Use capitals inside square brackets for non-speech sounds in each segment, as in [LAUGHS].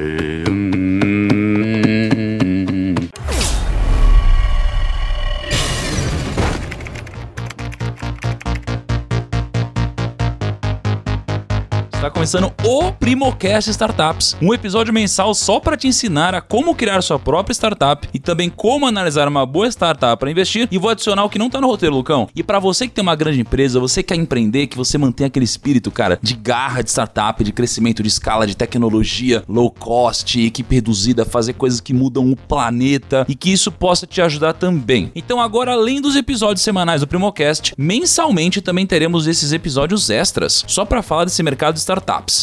Está começando o Primocast Startups, um episódio mensal só para te ensinar a como criar sua própria startup e também como analisar uma boa startup para investir. E vou adicionar o que não tá no roteiro, Lucão. E para você que tem uma grande empresa, você quer empreender, que você mantenha aquele espírito, cara, de garra de startup, de crescimento de escala, de tecnologia, low cost, equipe reduzida, fazer coisas que mudam o planeta e que isso possa te ajudar também. Então agora, além dos episódios semanais do Primocast, mensalmente também teremos esses episódios extras, só para falar desse mercado de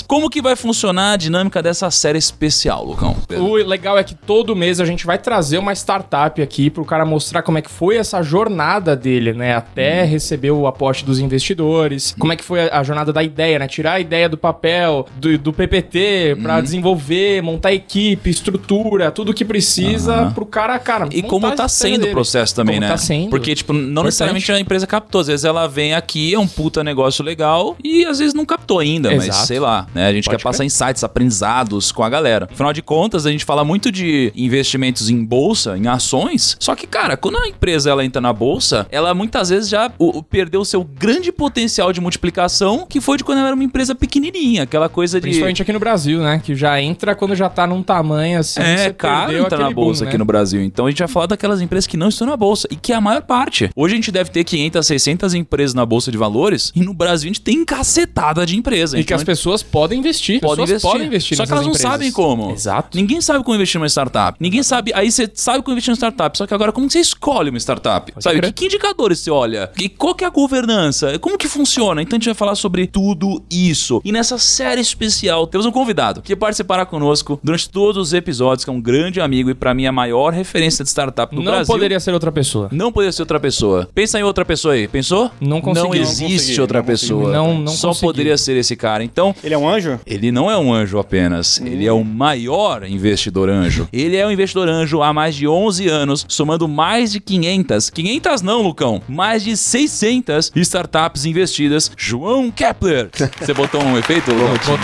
Como que vai funcionar a dinâmica dessa série especial, Lucão? O legal é que todo mês a gente vai trazer uma startup aqui pro cara mostrar como é que foi essa jornada dele, né? Até Uhum. receber o aporte dos investidores, como é que foi a, jornada da ideia, né? Tirar a ideia do papel, do, do PPT, Uhum. pra desenvolver, montar equipe, estrutura, tudo que precisa Aham. pro cara, cara. E como tá sendo o dele. processo também, Como né? tá sendo. Porque, tipo, não Importante. necessariamente a empresa captou. Às vezes ela vem aqui, é um puta negócio legal e às vezes não captou ainda, mas Exato. sei lá, né? A gente Pode quer passar insights, aprendizados com a galera. Afinal de contas, a gente fala muito de investimentos em bolsa, em ações. Só que, cara, quando a empresa ela entra na bolsa, ela muitas vezes já o- o- perdeu o seu grande potencial de multiplicação, que foi de quando ela era uma empresa pequenininha, aquela coisa de. Principalmente aqui no Brasil, né? Que já entra quando já tá num tamanho assim. É caro entrar na bolsa boom, aqui né? no Brasil. Então a gente vai falar daquelas empresas que não estão na bolsa e que é a maior parte. Hoje a gente deve ter 500, 600 empresas na bolsa de valores e no Brasil a gente tem cacetada de empresa. E que Então, as pessoas podem investir. podem pessoas investir. podem investir Só que elas não empresas. sabem como. Exato. Ninguém sabe como investir numa startup. Ninguém sabe. Aí você sabe como investir numa startup. Só que agora, como você escolhe uma startup? sabe? crer. Que, que indicadores você olha? E qual que é a governança? Como que funciona? Então a gente vai falar sobre tudo isso. E nessa série especial, temos um convidado que participará conosco durante todos os episódios, que é um grande amigo e pra mim a maior referência de startup no Não Brasil. poderia ser outra pessoa. Não poderia ser outra pessoa. Pensa em outra pessoa aí. Pensou? Não consegui. Não Não existe consegui, outra não pessoa. Não- não Só consegui. poderia ser esse cara. Então, Ele é um anjo? ele não é um anjo apenas, ele é o maior investidor anjo. Ele é um investidor anjo há mais de 11 anos, somando mais de 500, 500 não, Lucão, mais de 600 startups investidas. João Kepler. [LAUGHS] Você botou um efeito, Lucão?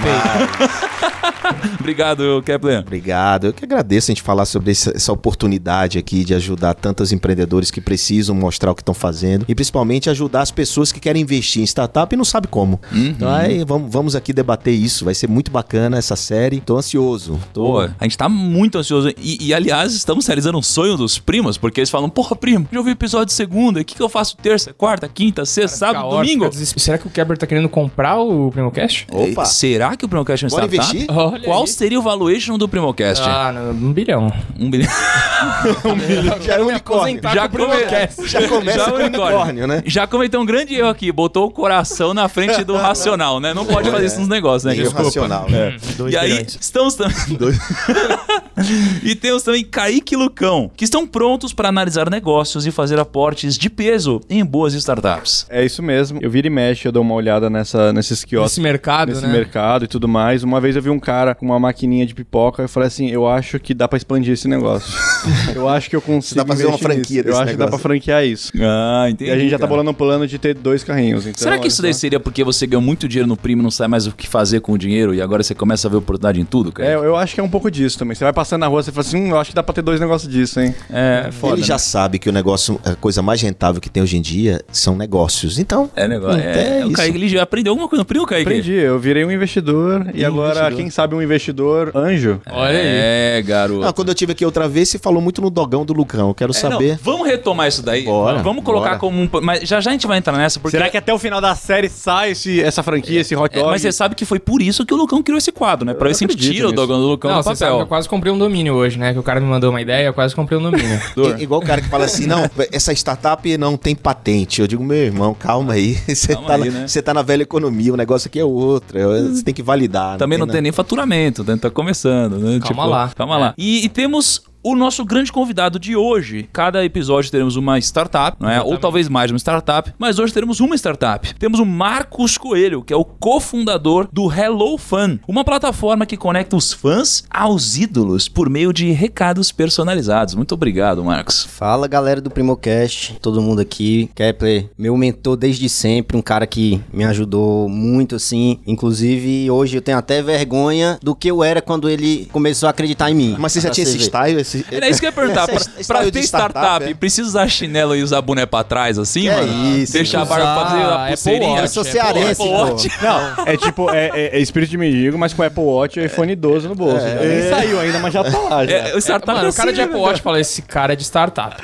[LAUGHS] Obrigado, Kepler. Obrigado. Eu que agradeço a gente falar sobre essa, essa oportunidade aqui de ajudar tantos empreendedores que precisam mostrar o que estão fazendo e principalmente ajudar as pessoas que querem investir em startup e não sabem como. Então aí vamos, vamos aqui debater isso. Vai ser muito bacana essa série. Tô ansioso. Tô... Pô, a gente tá muito ansioso. E, e, aliás, estamos realizando um sonho dos primos, porque eles falam: Porra, primo, já ouvi o episódio de segunda, o que, que eu faço terça, quarta, quinta, sexta, sábado, Caótico, domingo? desesper- Será que o Keber tá querendo comprar o Primocast? Opa. Será que o Primocast é um startup? investir? Olha Qual aí. seria o valuation do Primocast? Ah, não, um bilhão. Um bilhão. [LAUGHS] Já é um unicórnio. Já com o Primocast. Já começa Já com é um unicórnio. unicórnio, né? Já cometeu um grande erro aqui, botou o coração na frente do [LAUGHS] racional, né? Não pode fazer isso nos negócios, né? Desculpa. racional. né? E aí, estamos também. [LAUGHS] e temos também Kaique e Lucão, que estão prontos para analisar negócios e fazer aportes de peso em boas startups. É isso mesmo. Eu viro e mexe, eu dou uma olhada nessa, nesses quiosques. Esse mercado, Nesse né? mercado e tudo mais. Uma vez eu vi um cara com uma maquininha de pipoca eu falei assim: eu acho que dá pra expandir esse negócio. [LAUGHS] eu acho que eu consigo. Dá pra fazer uma franquia nisso. Eu desse acho que dá pra negócio. franquear isso. Ah, entendi. e a gente já tá cara. bolando um plano de ter dois carrinhos. Então, Será que olha isso daí só. seria porque você ganhou muito dinheiro no primo e não sabe mais o que fazer com o dinheiro e agora você começa a ver oportunidade em tudo, cara? É, eu acho que é um pouco disso também. Você vai passando na rua, você fala assim, hum, eu acho que dá pra ter dois negócios disso, hein? É, foda. Ele né? já sabe que o negócio, a coisa mais rentável que tem hoje em dia são negócios. Então, É negócio. É É, o isso. Kaique ele já aprendeu alguma coisa no primo, Kaique? Aprendi, eu virei um investidor e agora, investidor. quem sabe, um investidor anjo. Olha aí. É, garoto. ah, quando eu tive aqui outra vez, você falou muito no dogão do Lucão. Eu quero É, não, saber. vamos retomar isso daí. Bora, vamos colocar bora. como um. Mas já já a gente vai entrar nessa, porque. Será que até o final da série sai esse- essa franquia, esse hot É, dog? mas você sabe que foi por isso que o Lucão criou esse quadro, né? Pra ver se a gente tira o nisso. Dogão do Lucão Não, do você sabe que papel. eu quase comprei um domínio hoje, né? Que o cara me mandou uma ideia, eu quase comprei um domínio. [LAUGHS] I- igual o cara que fala assim, não, essa startup não tem patente. Eu digo, meu irmão, calma aí. [LAUGHS] Você, Calma tá, aí, na, né? você tá na velha economia, o negócio aqui é outro. Você tem que validar. Também não tem nada. nem faturamento, né? tá começando, né? Calma lá. Calma lá. E, e temos o nosso grande convidado de hoje. Cada episódio teremos uma startup, não é? Ou talvez mais de uma startup, mas hoje teremos uma startup. Temos o Marcos Coelho, que é o cofundador do Hello Fan, uma plataforma que conecta os fãs aos ídolos por meio de recados personalizados. Muito obrigado, Marcos. Fala galera do Primocast, todo mundo aqui. Kepler, meu mentor desde sempre, um cara que me ajudou muito assim. Inclusive, hoje eu tenho até vergonha do que eu era quando ele começou a acreditar em mim. Mas você já tinha esse style? Esse... Era isso que eu ia perguntar. [LAUGHS] pra, pra ter de startup, é? precisa usar chinelo e usar boné pra trás, assim, Que mano? isso, Deixar a barba fazer a Apple pulseirinha. Watch, Eu sou é, cearense, Apple. Watch. [LAUGHS] Não, é tipo, é, é- é espírito de mendigo, mas com Apple Watch e iPhone 12 no bolso. Já Nem saiu ainda, mas já tá lá. [LAUGHS] Já. É, o startup Mano, é o cara assim, de Apple né? Watch fala, esse cara é de startup.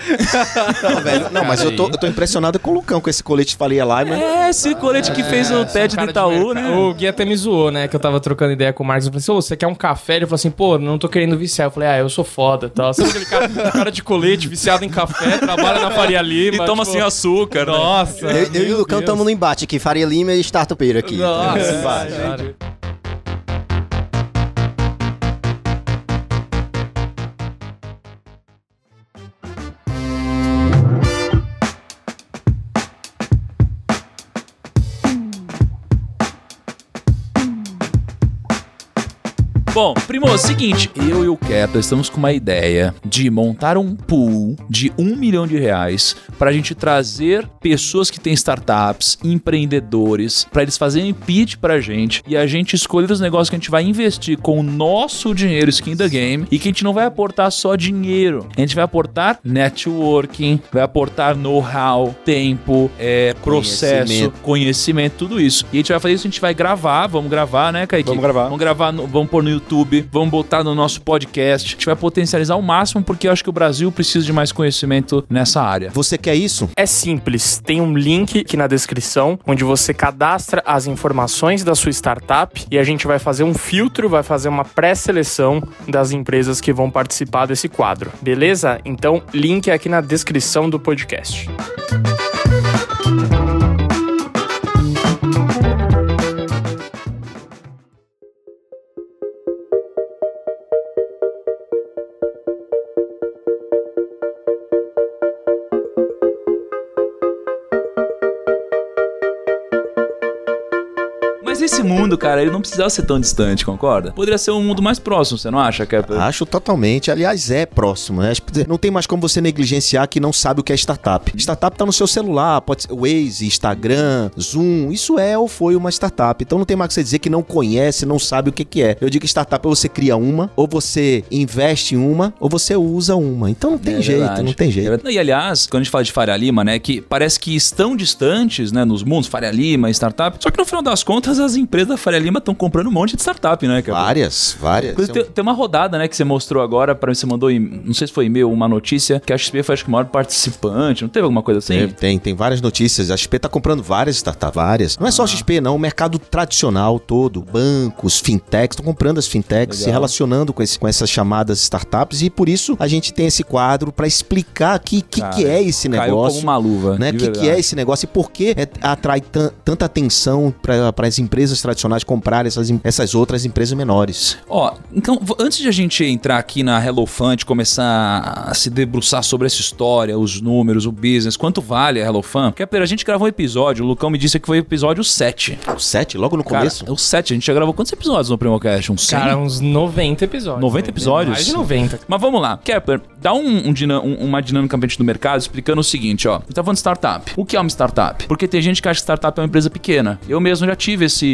Não, velho. Não, mas eu tô, eu tô impressionado com o Lucão, com esse colete Faria Lima. É, esse colete que fez o TED do Itaú, né? O Gui até me zoou, né? Que eu tava trocando ideia com o Marcos. Eu falei assim, ô, você quer um café? Ele falou assim, pô, não tô querendo viciar. Eu falei, ah, eu sou foda e tal. Sabe aquele cara, cara de colete, viciado em café, trabalha na Faria [LAUGHS] Lima. E toma tipo, sem açúcar, né? Nossa. Eu, eu e o Lucão estamos no embate aqui, Faria Lima e Startupeiro aqui. Nossa, Embate. Bom, primo, é o seguinte, eu e o Kepler estamos com uma ideia de montar um pool de um milhão de reais pra gente trazer pessoas que têm startups, empreendedores, pra eles fazerem pitch pra gente e a gente escolher os negócios que a gente vai investir com o nosso dinheiro skin the game e que a gente não vai aportar só dinheiro, a gente vai aportar networking, vai aportar know-how, tempo, é, processo, Conhecimento. conhecimento, tudo isso. E a gente vai fazer isso, a gente vai gravar, vamos gravar, né, Kaique? Vamos gravar. Vamos gravar, no- vamos pôr no YouTube, vamos botar no nosso podcast. A gente vai potencializar ao máximo porque eu acho que o Brasil precisa de mais conhecimento nessa área. Você quer isso? É simples, tem um link aqui na descrição onde você cadastra as informações da sua startup e a gente vai fazer um filtro, vai fazer uma pré-seleção das empresas que vão participar desse quadro. Beleza? Então, link é aqui na descrição do podcast. Esse mundo, cara, ele não precisava ser tão distante, concorda? Poderia ser um mundo mais próximo, você não acha, Kepler? Acho totalmente. Aliás, é próximo, né? Não tem mais como você negligenciar que não sabe o que é startup. Startup tá no seu celular, pode ser Waze, Instagram, Zoom. Isso é ou foi uma startup. Então não tem mais que você dizer que não conhece, não sabe o que, que é. Eu digo que startup ou você cria uma, ou você investe em uma, ou você usa uma. Então não tem É jeito, verdade. não tem É jeito. verdade. E aliás, quando a gente fala de Faria Lima, né, que parece que estão distantes, né, nos mundos, Faria Lima, startup, só que no final das contas as empresas da Faria Lima estão comprando um monte de startup, né, Kepler? Várias, várias. Tem, tem uma rodada, né, que você mostrou agora, para você mandou, não sei se foi e-mail, uma notícia, que a XP foi acho que o maior participante, não teve alguma coisa assim? Tem, tem, tem várias notícias. A XP tá comprando várias startups, várias. Não é só a XP, não. O mercado tradicional todo, bancos, fintechs, estão comprando as fintechs, se Legal. relacionando com, esse- com essas chamadas startups. E por isso a gente tem esse quadro para explicar que que, Cara, que é esse Caiu negócio. como uma luva, Né? O que, que é esse negócio e por que é- atrai tan- tanta atenção para as empresas tradicionais comprarem essas, essas outras empresas menores? Ó, então, antes de a gente entrar aqui na HelloFund, começar a se debruçar sobre essa história, os números, o business, quanto vale a HelloFund, Kepler, a gente gravou um episódio, o Lucão me disse que foi o episódio 7. O 7, logo no Cara, começo? é o 7, a gente já gravou quantos episódios no Primocast? Uns 100? Cara, uns 90 episódios. 90 episódios? Mais de 90. Mas vamos lá. Kepler, dá um, um um- uma dinâmica pra gente do mercado explicando o seguinte, ó. A gente tá falando de startup. O que é uma startup? Porque tem gente que acha que startup é uma empresa pequena. Eu mesmo já tive esse,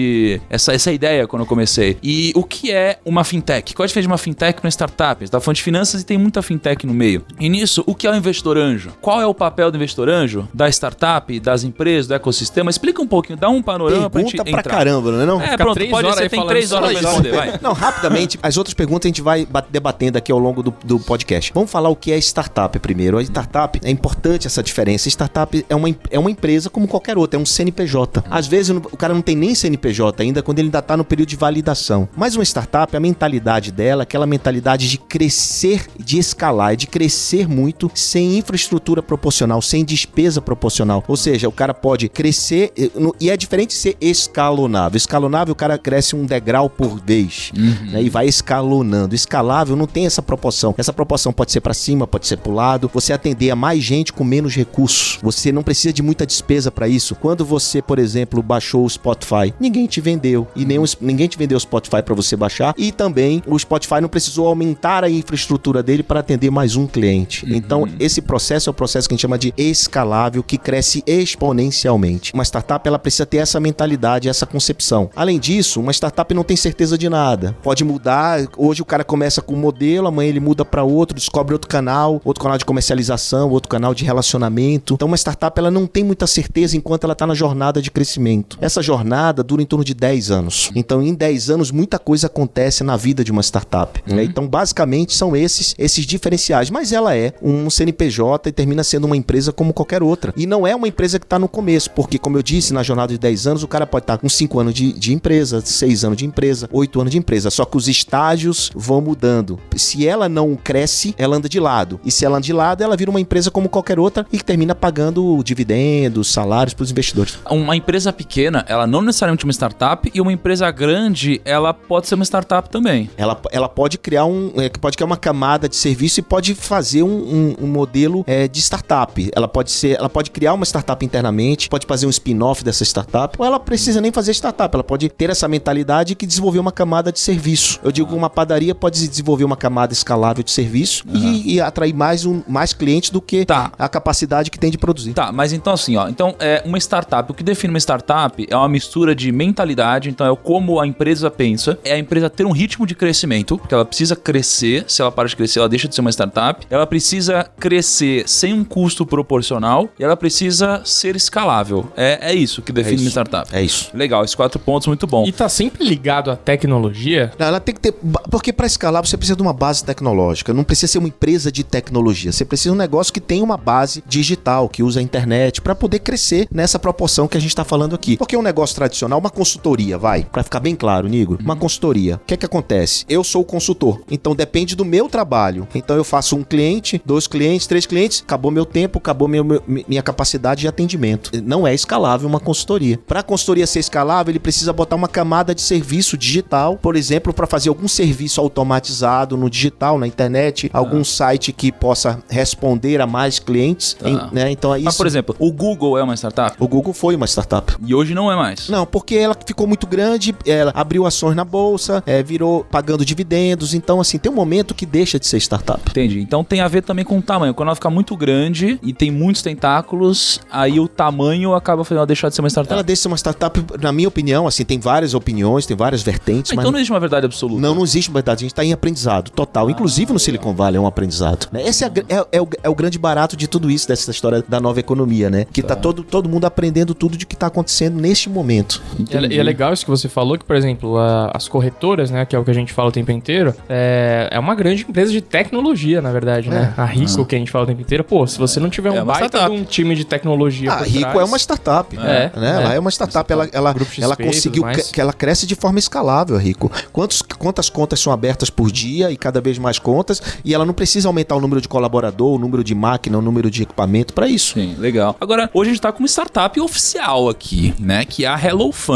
essa, essa ideia quando eu comecei. E o que é uma fintech? Qual a diferença de uma fintech para uma startup? A gente tá falando de finanças e tem muita fintech no meio. E nisso, o que é o investidor anjo? Qual é o papel do investidor anjo? Da startup, das empresas, do ecossistema? Explica um pouquinho, dá um panorama pra gente Pergunta pra entrar. caramba, não é não? É, Fica pronto, três pode horas ser, tem três horas isso. responder, vai. Não, rapidamente, as outras perguntas a gente vai ba- debatendo aqui ao longo do, do podcast. Vamos falar o que é startup primeiro. A startup, é importante essa diferença. Startup é uma, é uma empresa como qualquer outra, é um CNPJ. Às vezes o cara não tem nem CNPJ ainda quando ele ainda está no período de validação. Mas uma startup, a mentalidade dela, aquela mentalidade de crescer, de escalar, de crescer muito sem infraestrutura proporcional, sem despesa proporcional. Ou seja, o cara pode crescer e é diferente ser escalonável. Escalonável, o cara cresce um degrau por vez uhum. né, e vai escalonando. Escalável não tem essa proporção. Essa proporção pode ser para cima, pode ser para o lado. Você atender a mais gente com menos recursos. Você não precisa de muita despesa para isso. Quando você, por exemplo, baixou o Spotify, ninguém te vendeu e nem ninguém te vendeu o Spotify para você baixar e também o Spotify não precisou aumentar a infraestrutura dele para atender mais um cliente. Uhum. Então, esse processo é o processo que a gente chama de escalável, que cresce exponencialmente. Uma startup ela precisa ter essa mentalidade, essa concepção. Além disso, uma startup não tem certeza de nada. Pode mudar. Hoje o cara começa com um modelo, amanhã ele muda para outro, descobre outro canal, outro canal de comercialização, outro canal de relacionamento. Então, uma startup ela não tem muita certeza enquanto ela está na jornada de crescimento. Essa jornada dura em torno de 10 anos. Então, em 10 anos, muita coisa acontece na vida de uma startup. Né? Uhum. Né? Então, basicamente, são esses esses diferenciais. Mas ela é um CNPJ e termina sendo uma empresa como qualquer outra. E não é uma empresa que está no começo, porque, como eu disse, na jornada de 10 anos, o cara pode estar tá com 5 anos de, de empresa, 6 anos de empresa, 8 anos de empresa. Só que os estágios vão mudando. Se ela não cresce, ela anda de lado. E se ela anda de lado, ela vira uma empresa como qualquer outra e termina pagando dividendos, salários para os investidores. Uma empresa pequena, ela não necessariamente uma startup, e uma empresa grande, ela pode ser uma startup também. Ela, ela pode criar um. É, pode criar uma camada de serviço e pode fazer um, um, um modelo é, de startup. Ela pode ser. Ela pode criar uma startup internamente, pode fazer um spin-off dessa startup, ou ela precisa nem fazer startup. Ela pode ter essa mentalidade que desenvolver uma camada de serviço. Eu digo que uma padaria pode desenvolver uma camada escalável de serviço uhum. e, e, atrair mais, um, mais clientes do que tá. a capacidade que tem de produzir. Tá, mas então assim, ó. Então, é uma startup. O que define uma startup é uma mistura de mentalidade, então é como a empresa pensa, é a empresa ter um ritmo de crescimento, porque ela precisa crescer. Se ela para de crescer, ela deixa de ser uma startup. Ela precisa crescer sem um custo proporcional e ela precisa ser escalável. É, é isso que define é isso. uma startup. É isso. Legal, esses quatro pontos muito bom. E tá sempre ligado à tecnologia? Não, ela tem que ter. Porque para escalar você precisa de uma base tecnológica. Não precisa ser uma empresa de tecnologia. Você precisa de um negócio que tem uma base digital, que usa a internet, para poder crescer nessa proporção que a gente está falando aqui. Porque é um negócio tradicional, uma consultoria, vai. Para ficar bem claro, Nigro, uma consultoria. O que é que acontece? Eu sou o consultor. Então depende do meu trabalho. Então eu faço um cliente, dois clientes, três clientes, acabou meu tempo, acabou meu, meu, minha capacidade de atendimento. Não é escalável uma consultoria. Para a consultoria ser escalável, ele precisa botar uma camada de serviço digital, por exemplo, para fazer algum serviço automatizado no digital, na internet, tá. algum site que possa responder a mais clientes. Tá. Em, né? Então é isso. Mas, por exemplo, o Google é uma startup? O Google foi uma startup. E hoje não é mais? Não, porque ela ficou muito grande, ela abriu ações na bolsa, é, virou pagando dividendos. Então, assim, tem um momento que deixa de ser startup. Entendi. Então tem a ver também com o tamanho. Quando ela fica muito grande e tem muitos tentáculos, aí o tamanho acaba fazendo ela deixar de ser uma startup. Ela deixa de ser uma startup, na minha opinião, assim, tem várias opiniões, tem várias vertentes. Ah, mas então não existe uma verdade absoluta. Não, não existe uma verdade. A gente está em aprendizado total. Ah, Inclusive no Silicon Valley é um aprendizado. Né? Esse é, é, é, o, é, o, grande barato de tudo isso, dessa história da nova economia, né? Que tá, tá todo, todo mundo aprendendo tudo de que está acontecendo neste momento. E é, e é, legal isso que você falou, que, por exemplo, a, as corretoras, né, que é o que a gente fala o tempo inteiro, é, é uma grande empresa de tecnologia, na verdade, né? É. A Rico, ah. que a gente fala o tempo inteiro, pô, se você não tiver é um baita de um time de tecnologia A Rico trás, é uma startup. É. Né? Ela é uma startup, ela, ela, ela conseguiu que ela cresce de forma escalável, Rico. Quantos, quantas contas são abertas por dia e cada vez mais contas, e ela não precisa aumentar o número de colaborador, o número de máquina, o número de equipamento para isso. Sim, legal. Agora, hoje a gente tá com uma startup oficial aqui, né? Que é a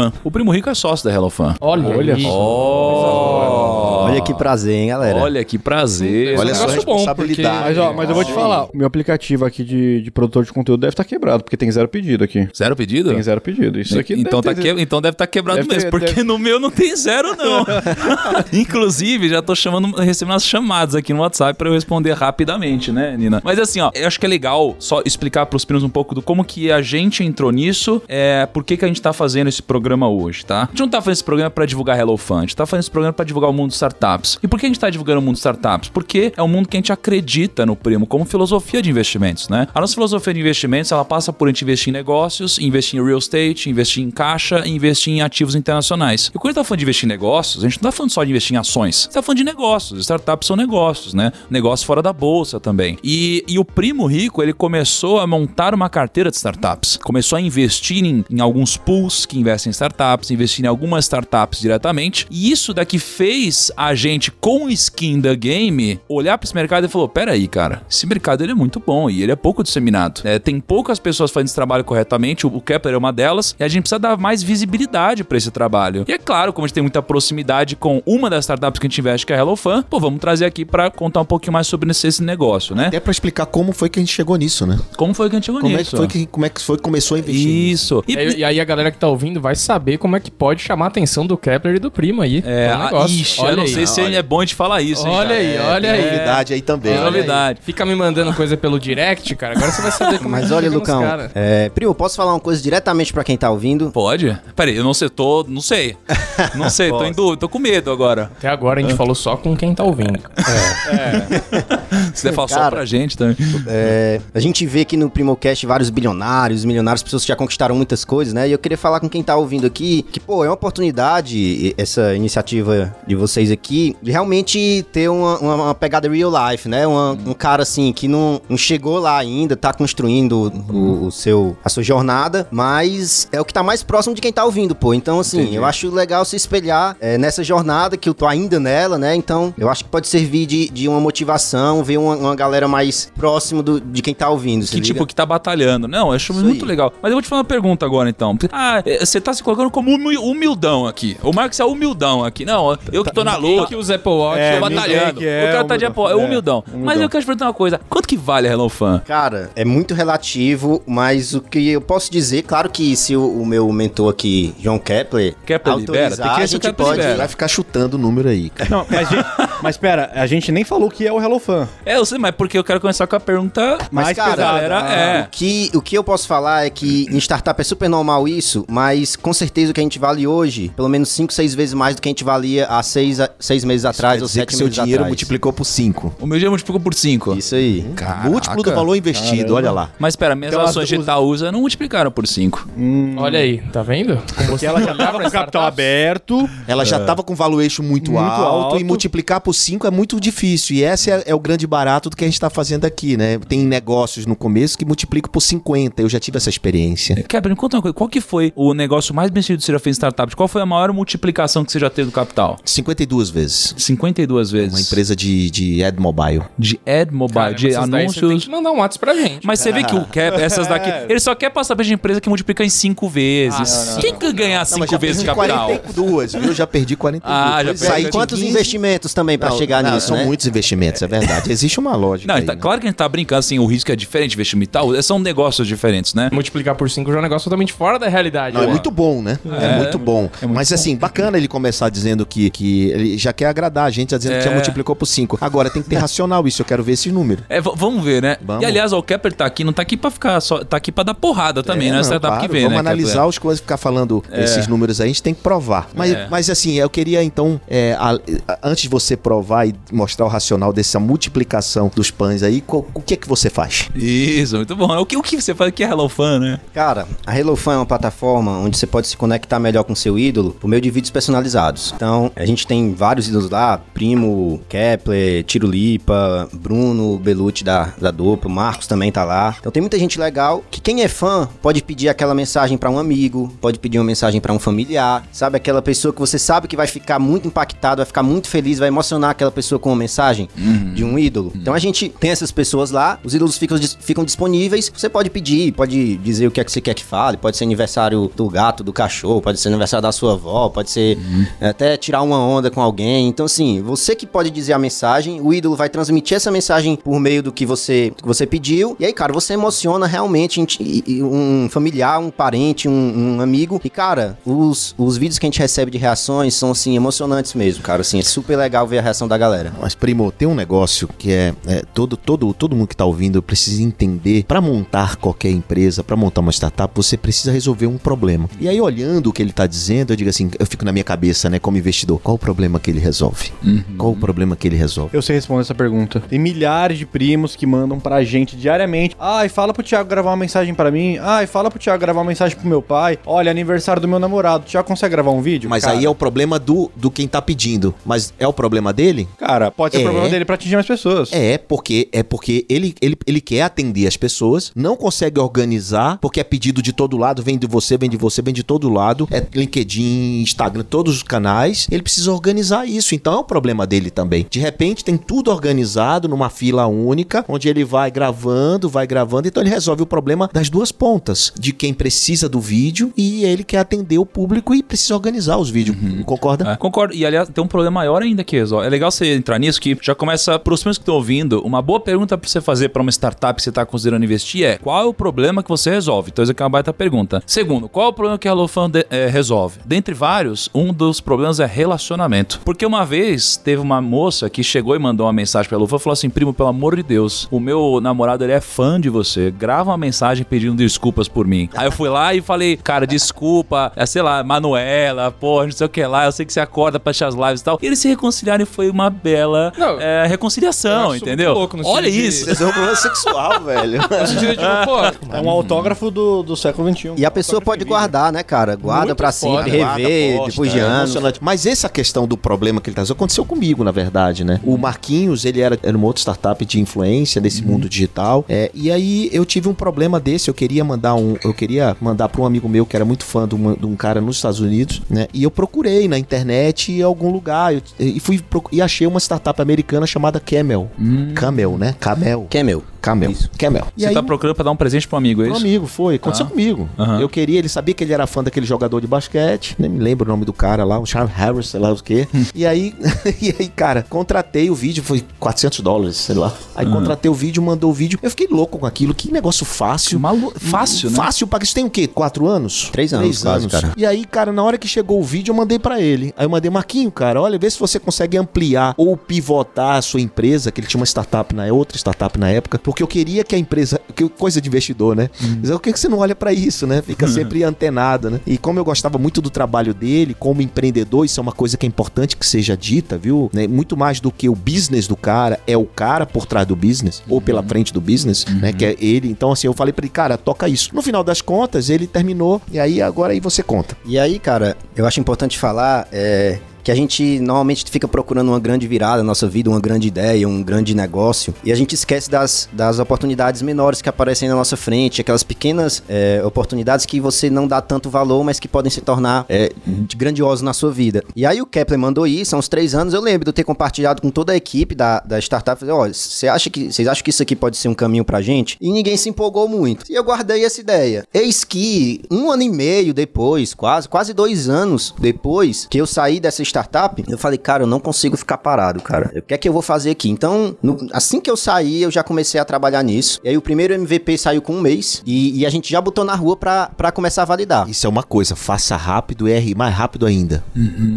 HelloFan. O Primo Rico é sócio da HelloFan. Olha, olha. Oh. Olha que prazer, hein, galera? Olha que prazer. Olha só a responsabilidade. Porque... Mas, ó, mas eu vou te falar, o meu aplicativo aqui de, de produtor de conteúdo deve estar tá quebrado, porque tem zero pedido aqui. Zero pedido? Tem zero pedido. Isso aqui então, deve tá ter... que... então deve estar tá quebrado deve mesmo, ter, porque deve... no meu não tem zero, não. [LAUGHS] Inclusive, já tô chamando, recebendo as chamadas aqui no WhatsApp para eu responder rapidamente, né, Nina? Mas assim, ó, eu acho que é legal só explicar pros primos um pouco do como que a gente entrou nisso, é, por que que a gente tá fazendo esse programa hoje, tá? A gente não tá fazendo esse programa para divulgar HelloFan, a gente tá fazendo esse programa para divulgar o mundo startups. E por que a gente tá divulgando o mundo startups? Porque é um mundo que a gente acredita no primo como filosofia de investimentos, né? A nossa filosofia de investimentos, ela passa por a gente investir em negócios, investir em real estate, investir em caixa e investir em ativos internacionais. E quando a gente tá falando de investir em negócios, a gente não tá falando só de investir em ações, a gente tá falando de negócios. Startups são negócios, né? Negócio negócios fora da bolsa também. E, e o primo rico, ele começou a montar uma carteira de startups. Começou a investir em, em alguns pools que investem em startups, investir em algumas startups diretamente. E isso daqui fez a gente, com skin da game, olhar para esse mercado e falou: peraí, cara, esse mercado ele é muito bom e ele é pouco disseminado. É, tem poucas pessoas fazendo esse trabalho corretamente, o, Kepler é uma delas, e a gente precisa dar mais visibilidade para esse trabalho. E é claro, como a gente tem muita proximidade com uma das startups que a gente investe, que é a HelloFan, pô, vamos trazer aqui para contar um pouquinho mais sobre esse, esse negócio, né? Até para explicar como foi que a gente chegou nisso, né? Como foi que a gente chegou como nisso? É que foi que, como é que foi que começou a investir? Isso. E, e, e, aí a galera que tá ouvindo vai saber como é que pode chamar a atenção do Kepler e do primo aí. É, um negócio. Ixi, olha eu não aí, sei se olha. é bom de falar isso, hein, Olha aí, olha é, aí. novidade aí também. É novidade. Fica me mandando coisa pelo direct, cara. Agora você vai saber [LAUGHS] como Mas é olha, Lucão, é, primo, posso falar uma coisa diretamente para quem tá ouvindo? Pode. Peraí, eu não sei, tô, não sei. Não sei, tô em dúvida, tô com medo agora. Até agora a gente falou só com quem tá ouvindo. É. é. Se der falar só pra gente também. É, a gente vê aqui no Primocast vários bilionários, milionários, pessoas que já conquistaram muitas coisas, né? E eu queria falar com quem tá ouvindo aqui que, pô, é uma oportunidade essa iniciativa de vocês aqui de realmente ter uma, uma, uma pegada real life, né? Uma, um cara assim que não, não chegou lá ainda, tá construindo o, o, seu, a sua jornada, mas é o que tá mais próximo de quem tá ouvindo, pô. Então, assim, Entendi. eu acho legal se espelhar é, nessa jornada que eu tô ainda nela, né? Então, eu acho que pode servir de, de uma motivação, ver uma, uma galera mais próximo do, de quem tá ouvindo. Que tipo, que tá batalhando. Não, eu acho Isso muito aí. legal. Mas eu vou te fazer uma pergunta agora, então. Ah, é, você tá se colocando como humildão aqui. O Marcos é humildão aqui. Não, eu que tô na luta. que usa Apple Watch, é, tô batalhando. É, o cara tá de Apple, é, humildão. humildão. Mas eu quero te perguntar uma coisa. Quanto que vale a Hello Fan? Cara, é muito relativo, mas o que eu posso dizer, claro que se o, o meu mentor aqui, João Kepler, Kepler libera, tem que a gente pode... Libera. Vai ficar chutando o número aí, cara. Não, mas, gente, mas pera, a gente nem falou que é o Hello Fan. É, eu sei, mas porque eu quero começar com a pergunta mas, mais cara, galera. Ah, é. O que, o que eu posso falar é que em startup é super normal isso, mas com certeza o que a gente vale hoje, pelo menos 5, 6 vezes mais do que a gente valia há 6 seis meses atrás ou 7 meses atrás. seu dinheiro multiplicou por 5. O meu dinheiro multiplicou por 5. Isso aí. Caraca. Múltiplo do valor investido, Caramba. olha lá. Mas espera, minhas então, ações de Itaúsa não multiplicaram por 5. Hum. Olha aí, tá vendo? Porque ela já tava com capital aberto. Ela já tava com valuation muito, muito alto, alto, e multiplicar por 5 é muito difícil. E esse é, é, o grande barato do que a gente tá fazendo aqui, né? Tem negócios no começo que multiplicam por 50. Eu já tive essa experiência. Kevin, me conta uma coisa. Qual que foi o negócio mais bem sucedido que você já fez em startup? Qual foi a maior multiplicação que você já teve do capital? 52 vezes. 52 vezes. Uma empresa de, de ad mobile. De ad mobile, Cara, de anúncios. Você tem que mandar um WhatsApp pra gente. Mas você vê que o Cap, essas daqui, [LAUGHS] ele só quer passar pra empresa que multiplica em 5 vezes. Ah, não, não, Quem que ganhar 5 vezes de capital? 42, viu? Eu já perdi 42. Ah, já perdi. Quantos investimentos também pra chegar nisso, São né? muitos investimentos, é verdade. Existe uma lógica Não, aí, tá, né? claro que a gente tá brincando assim, o risco é diferente, investimento e tal, são negócios diferentes, né? Multiplicar por 5 já é um negócio totalmente fora da realidade. Não, é muito bom, né? É, é muito bom. É muito Mas bom. assim, bacana ele começar dizendo que, que ele já quer agradar a gente, tá dizendo que já multiplicou por 5. Agora tem que ter [LAUGHS] racional isso, eu quero ver esse número. É, vamos ver, né? Vamos. E aliás, o Kepler tá aqui, não tá aqui pra ficar só, tá aqui pra dar porrada também, é, né? Não, startup claro, que vem, vamos né, analisar Kepler? as coisas, ficar falando esses números aí, a gente tem que provar. Mas, mas assim, eu queria então, a, a, antes de você provar e mostrar o racional dessa multiplicação dos pães aí, o, o que é que você faz? Isso, muito bom. O que, o que você faz? O que é HelloFan, né? Cara, a HelloFan é uma plataforma onde você pode se conectar melhor com seu ídolo por meio de vídeos personalizados. Então, a gente tem vários ídolos lá, Primo, Kepler, Tiro Lipa, Bruno, Belucci da, da Dupla, Marcos também tá lá. Então tem muita gente legal que quem é fã pode pedir aquela mensagem para um amigo, pode pedir uma mensagem para um familiar, sabe? Aquela pessoa que você sabe que vai ficar muito impactado, vai ficar muito feliz, vai emocionar aquela pessoa com uma mensagem uhum. de um ídolo. Uhum. Então a gente tem essas pessoas lá, os ídolos ficam, ficam disponíveis, você pode pedir, pode dizer o que é que você quer que fale, pode ser aniversário do gato, do cachorro, pode ser aniversário da sua avó, pode ser uhum. até tirar uma onda com alguém. Então assim, você que pode dizer a mensagem, o ídolo vai transmitir essa mensagem por meio do que você, que você pediu, e aí, cara, você emociona realmente um familiar, um parente, um, um amigo. E, cara, os, os vídeos que a gente recebe de reações são, assim, emocionantes mesmo, cara. Assim, é super legal ver a reação da galera. Mas, primo, tem um negócio que é, é todo, todo, todo mundo que tá ouvindo precisa entender. para montar qualquer empresa, para montar uma startup, você precisa resolver um problema. E aí, olhando o que ele tá dizendo, eu digo assim, eu fico na minha cabeça, né, como investidor, qual o problema que ele resolve? Uhum. Qual o problema que ele resolve? Eu sei responder essa pergunta. Tem milhares de primos que mandam pra gente diariamente. Ai, fala pro Thiago gravar uma mensagem para mim. Ai, fala pro Thiago gravar uma mensagem pro meu pai. Olha, aniversário do meu namorado. O Thiago consegue gravar um vídeo? Mas Cara. aí é o problema do, do quem tá pedindo. Mas é o problema dele? Cara, pode ser É. problema dele pra atingir mais pessoas. É, porque é porque ele, ele, ele quer atender as pessoas, não consegue organizar, porque é pedido de todo lado, vem de você, vem de você, vem de todo lado. É LinkedIn, Instagram, todos os canais. Ele precisa organizar isso. Então é um problema dele também. De repente tem tudo organizado numa fila única, onde ele vai gravando, vai gravando. Então ele resolve o problema das duas pontas, de quem precisa do vídeo e ele quer atender o público e precisa organizar os vídeos. Concorda? É, concordo. E aliás, tem um problema maior ainda que isso. É legal você entrar nisso, que já começa, para os que estão ouvindo, uma boa pergunta para você fazer para uma startup que você está considerando investir é qual é o problema que você resolve? Então, isso aqui é uma baita pergunta. Segundo, qual é o problema que a HelloFan de- eh, resolve? Dentre vários, um dos problemas é relacionamento. Porque uma vez teve uma moça que chegou e mandou uma mensagem pra HelloFan e falou assim: primo, pelo amor de Deus, o meu namorado ele é fã de você. Grava uma mensagem pedindo desculpas por mim. Aí eu fui lá e falei, cara, desculpa, é, sei lá, Manuela, porra, não sei o que lá, eu sei que você acorda assistir as lives e tal. E eles se reconciliaram e foi uma bela Não, é, reconciliação, entendeu? louco no Olha sentido de- isso. Esse é um problema sexual, [LAUGHS] velho. No sentido de, tipo, pô, É um autógrafo do, do século XXI. E a pessoa pode guardar, né, cara? Guarda Muito pra foda. sempre, rever Guarda, depois de posta, é anos. emocionante. Mas essa questão do problema que ele traz aconteceu comigo, na verdade, né? O Marquinhos, ele era, era uma outra startup de influência desse mundo digital. É, e aí eu tive um problema desse. Eu queria mandar um. Eu queria mandar para um amigo meu que era muito fã de, uma- de um cara nos Estados Unidos, né? E eu procurei na internet em algum lugar. eu- e fui proc- e achei uma startup americana chamada Camel. Camel, né? Camel. Camel. Camel. Camel. E Você aí, tá procurando pra dar um presente pro amigo, é um isso? amigo, foi. Aconteceu Ah. comigo. Aham. Eu queria, ele sabia que ele era fã daquele jogador de basquete, nem me lembro o nome do cara lá, o Charles Harris, sei lá o quê. [LAUGHS] e aí, [LAUGHS] e aí, cara, contratei o vídeo, foi 400 dólares, sei lá. Aí contratei o vídeo, mandou o vídeo. Eu fiquei louco com aquilo, que negócio fácil. Malu- Fácil, né? Fácil, para isso tem o quê? Quatro anos? Três anos, quase, cara. E aí, cara, na hora que chegou o vídeo, eu mandei pra ele. Aí eu mandei, Marquinho, cara, olha, vê se você consegue ampliar ou pivotar a sua empresa, que ele tinha uma startup na outra startup na época, porque eu queria que a empresa, que coisa de investidor, né? Mas por que que você não olha pra isso, né? Fica sempre antenado, né? E como eu gostava muito do trabalho dele, como empreendedor, isso é uma coisa que é importante que seja dita, viu? Né? Muito mais do que o business do cara, é o cara por trás do business, ou pela frente do business, né? Que é ele. Então, assim, eu falei pra ele, cara, toca isso. No final das contas, ele terminou, e aí agora aí você conta. E aí, cara, eu acho importante falar é, que a gente normalmente fica procurando uma grande virada na nossa vida, uma grande ideia, um grande negócio, e a gente esquece das, das oportunidades menores que aparecem na nossa frente, aquelas pequenas é, oportunidades que você não dá tanto valor, mas que podem se tornar é, de grandiosos na sua vida. E aí o Kepler mandou isso há uns três anos, eu lembro de eu ter compartilhado com toda a equipe da, da startup, falei, ó, você acha que, vocês acham que isso aqui pode ser um caminho pra gente? E ninguém se empolgou muito. E eu guardei essa ideia. Eis que um ano e meio depois, quase, quase dois anos depois que eu saí dessa startup, eu falei, cara, eu não consigo ficar parado, cara. O que é que eu vou fazer aqui? Então, no- assim que eu saí, eu já comecei a trabalhar nisso. E aí o primeiro MVP saiu com um mês e, e a gente já botou na rua pra, pra começar a validar. Isso é uma coisa, faça rápido e erre mais rápido ainda.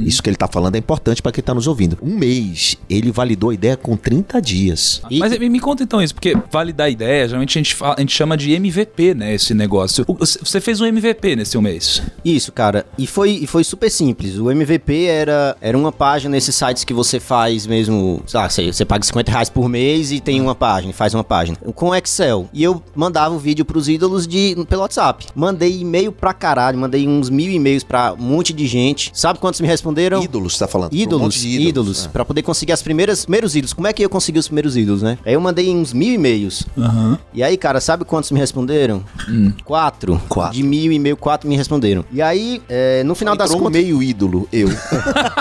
Isso que ele tá falando é importante pra quem tá nos ouvindo. Um mês, ele validou a ideia com 30 dias. E- Mas me, me conta então isso, porque validar ideia, geralmente a gente, fala- a gente chama de MVP, né, esse negócio. O- Você fez um MVP nesse um mês. Isso, cara. E foi, e foi super simples. O MVP era, era uma página nesses sites que você faz mesmo. Sei lá, você, paga 50 reais por mês e tem uma página, faz uma página. Com Excel. E eu mandava o vídeo pros ídolos de, pelo WhatsApp. Mandei e-mail pra caralho, mandei uns mil e-mails pra um monte de gente. Sabe quantos me responderam? Ídolos, tá falando? Um Ídolos, monte de ídolos, Ah. Pra poder conseguir as primeiras, primeiros ídolos. Como é que eu consegui os primeiros ídolos, né? Aí eu mandei uns mil e-mails. E aí, cara, sabe quantos me responderam? Quatro. Quatro. De mil e meio, quatro me responderam. E aí, é, no final das Entrou um contas. meio ídolo, eu. [LAUGHS]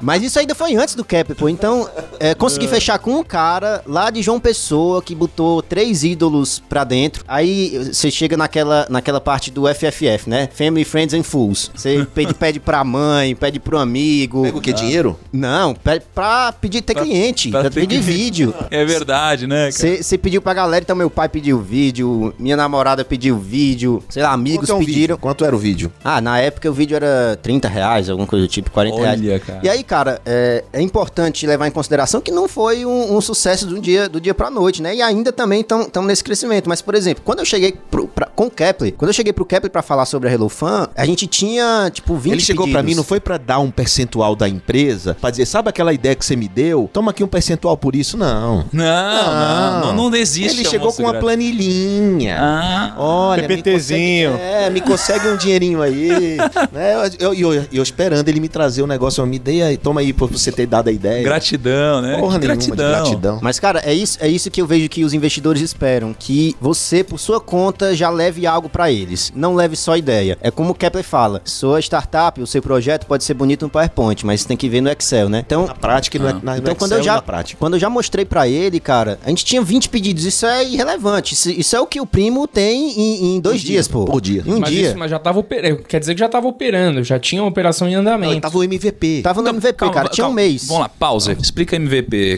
Mas isso ainda foi antes do Cap, pô. Então, é, consegui fechar com um cara lá de João Pessoa que botou três ídolos pra dentro. Aí você chega naquela, naquela parte do FFF, né? Family, Friends and Fools. Você [LAUGHS] pede, pede pra mãe, pede pro amigo. Pega o que? Dinheiro? Não, pede pra pedir ter cliente, pra pra, ter pedir cliente. vídeo. [LAUGHS] É verdade, né? cara? Você pediu pra galera, então meu pai pediu vídeo, minha namorada pediu vídeo, sei lá, amigos Quanto é um pediram. vídeo? Quanto era o vídeo? Ah, na época o vídeo era 30 reais, alguma coisa do tipo, 40 Olha, reais. cara. E aí, cara, é, é importante levar em consideração que não foi um, um sucesso do dia, do dia pra noite, né? E ainda também estão nesse crescimento. Mas, por exemplo, quando eu cheguei pro, pra- com o Kepler, quando eu cheguei pro Kepler pra falar sobre a Hello Fan, a gente tinha, tipo, 20 Ele chegou pra pedidos. mim, não foi pra dar um percentual da empresa, pra dizer, sabe aquela ideia que você me deu? Toma aqui um percentual por isso. Não. Não, não, não, não existe. Ele chegou com uma planilhinha. Ah, Olha, PPTzinho. Me consegue, é, me consegue um dinheirinho aí. [LAUGHS] né? Eu, eu, eu, eu esperando ele me trazer o negócio. Eu me dei, aí, toma aí por você ter dado a ideia. Gratidão, né? Porra Que de gratidão. Mas, cara, é isso, é isso que eu vejo que os investidores esperam. Que você, por sua conta, já leve algo pra eles. Não leve só ideia. É como o Kepler fala: sua startup, o seu projeto pode ser bonito no PowerPoint, mas você tem que ver no Excel, né? Então, Na prática, e no, na, então no quando Excel eu já na prática. quando eu já mostrei pra ele, cara, a gente tinha 20 pedidos. Isso é irrelevante. Isso, isso é o que o primo tem em, em dois Por dias, dia, pô. por dia. Em um mas dia. isso mas já tava operando. Quer dizer que já tava operando, já tinha uma operação em Não, andamento. tava o MVP. Tava no MVP, Calma, cara. Tinha um calma. mês. Vamos lá, pausa. Explica MVP,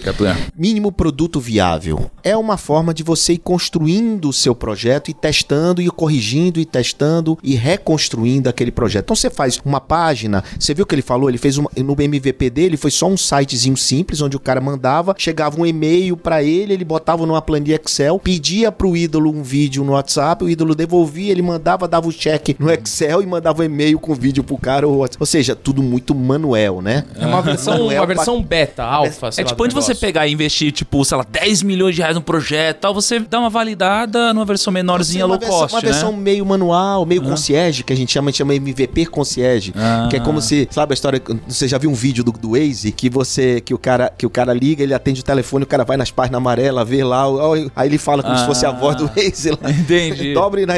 Caplan. Mínimo produto viável. É uma forma de você ir construindo o seu projeto e testando e corrigindo e testando e reconstruindo aquele projeto. Então você faz uma página, você viu o que ele falou? Ele fez uma, no MVP dele, foi só um sitezinho simples onde o cara mandava, chegava um e-mail pra ele, ele botava numa planilha Excel, pedia pro ídolo um vídeo no WhatsApp, o ídolo devolvia, ele mandava, dava o cheque no Excel e mandava um e-mail com vídeo pro cara. Ou, ou seja, tudo muito manual, né? É uma versão, Manuel uma pra- versão beta, alfa, sei É tipo, do antes de você pegar e investir, tipo, sei lá, 10 milhões de reais no projeto e tal, você dá uma validada numa versão menorzinha low versão, cost, uma né? versão meio manual, meio concierge, que a gente chama, a gente chama MVP concierge, Ah. que é como se, sabe a história, você já viu um vídeo do, do Waze que você que o cara que o cara liga, ele atende o telefone, o cara vai nas páginas amarelas, vê lá, aí ele fala como se fosse a Ah. voz do Waze lá. [LAUGHS] Entendi. [LAUGHS] Dobre na...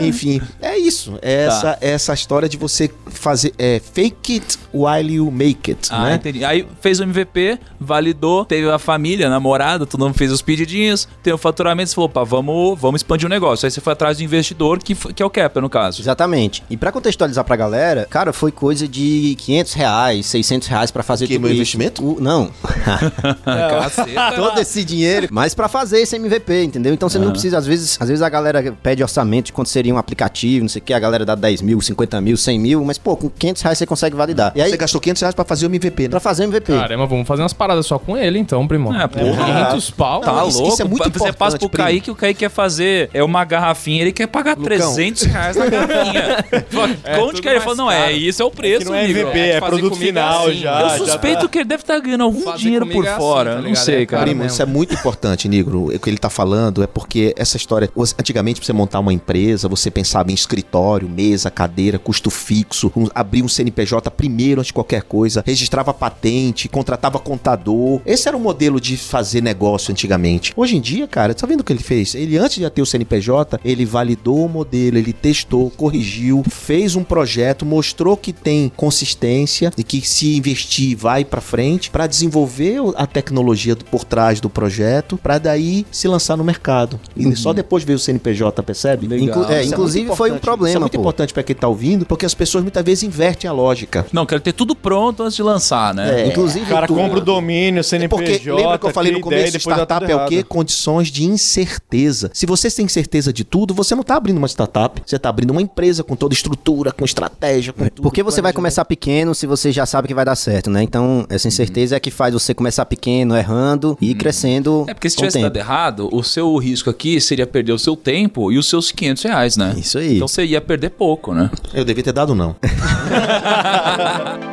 Enfim, é isso. É Tá. essa essa história de você fazer é fake it while you make it, Ah, né? entendi. Aí fez o MVP, validou, teve a família, a namorada, todo mundo fez os pedidinhos, tem o faturamento, você falou, opa, vamos, vamos expandir o negócio. Aí você foi atrás do investidor, que, que é o Kepler, no caso. Exatamente. E pra contextualizar pra galera, cara, foi coisa de 500 reais, 600 reais pra fazer Que, tudo meu isso. investimento? O- não. [LAUGHS] Caceta. [LAUGHS] Todo esse dinheiro, mas pra fazer esse MVP, entendeu? Então você não precisa, às vezes, às vezes a galera pede orçamento de quanto seria um aplicativo, não sei o que, a galera dá 10 mil, 50 mil, 100 mil, mas pô, com 500 reais você consegue validar. E aí, Você gastou 500 reais pra fazer o MVP, né? pra fazer MVP. Caramba, vamos fazer umas paradas só com ele então, primo. É, porra. 500 pau. Tá Não, isso- louco? isso é muito você passa importante, pro primo. Kaique, o Kaique quer fazer é uma garrafinha, ele quer pagar Lucão. 300 reais na garrafinha. [LAUGHS] Onde tudo que ele mais falou? Não, é, caro. isso é o preço, Que não é amigo. MVP, É, é, fazer produto comigo final assim. já. Eu já suspeito tá. que ele deve estar ganhando algum Fazer dinheiro comigo por é assim, fora. tá não ligado? sei, É cara. caro Primo, mesmo. isso é muito importante, Negro. O que ele tá falando é porque essa história. Antigamente, pra você montar uma empresa, você pensava em escritório, mesa, cadeira, custo fixo, um- abrir um CNPJ primeiro antes de qualquer coisa, registrava patente, contratava contador. Esse era o modelo de fazer negócio antigamente. Hoje em dia, cara, tá vendo o que ele fez? Ele, antes de ter o CNPJ, ele validou o modelo, ele testou, corrigiu, fez um projeto, mostrou que tem consistência e que se investir vai pra frente pra desenvolver a tecnologia por trás do projeto, pra daí se lançar no mercado. E só depois veio o CNPJ, percebe? Inclu- é, inclusive muito foi um problema, Isso é muito pô. importante pra quem tá ouvindo, porque as pessoas muitas vezes invertem a lógica. Não, quero ter tudo pronto antes de lançar, né? É. Inclusive, O cara tu- compra o domínio, É CNPJ, porque lembra que eu falei no ideia, começo, dá startup é o quê? Condições de incerteza. Se você tem certeza de tudo, você não tá abrindo uma startup. Você tá abrindo uma empresa com toda estrutura, com estratégia, com tudo. Porque você vai começar pequeno se você já sabe que vai dar certo, né? Então, essa incerteza é que faz você começar pequeno, errando e ir crescendo. É porque se tivesse tempo. dado errado, o seu risco aqui seria perder o seu tempo e os seus 500 reais, né? Isso aí. Então você ia perder pouco, né? Eu devia ter dado não. [LAUGHS]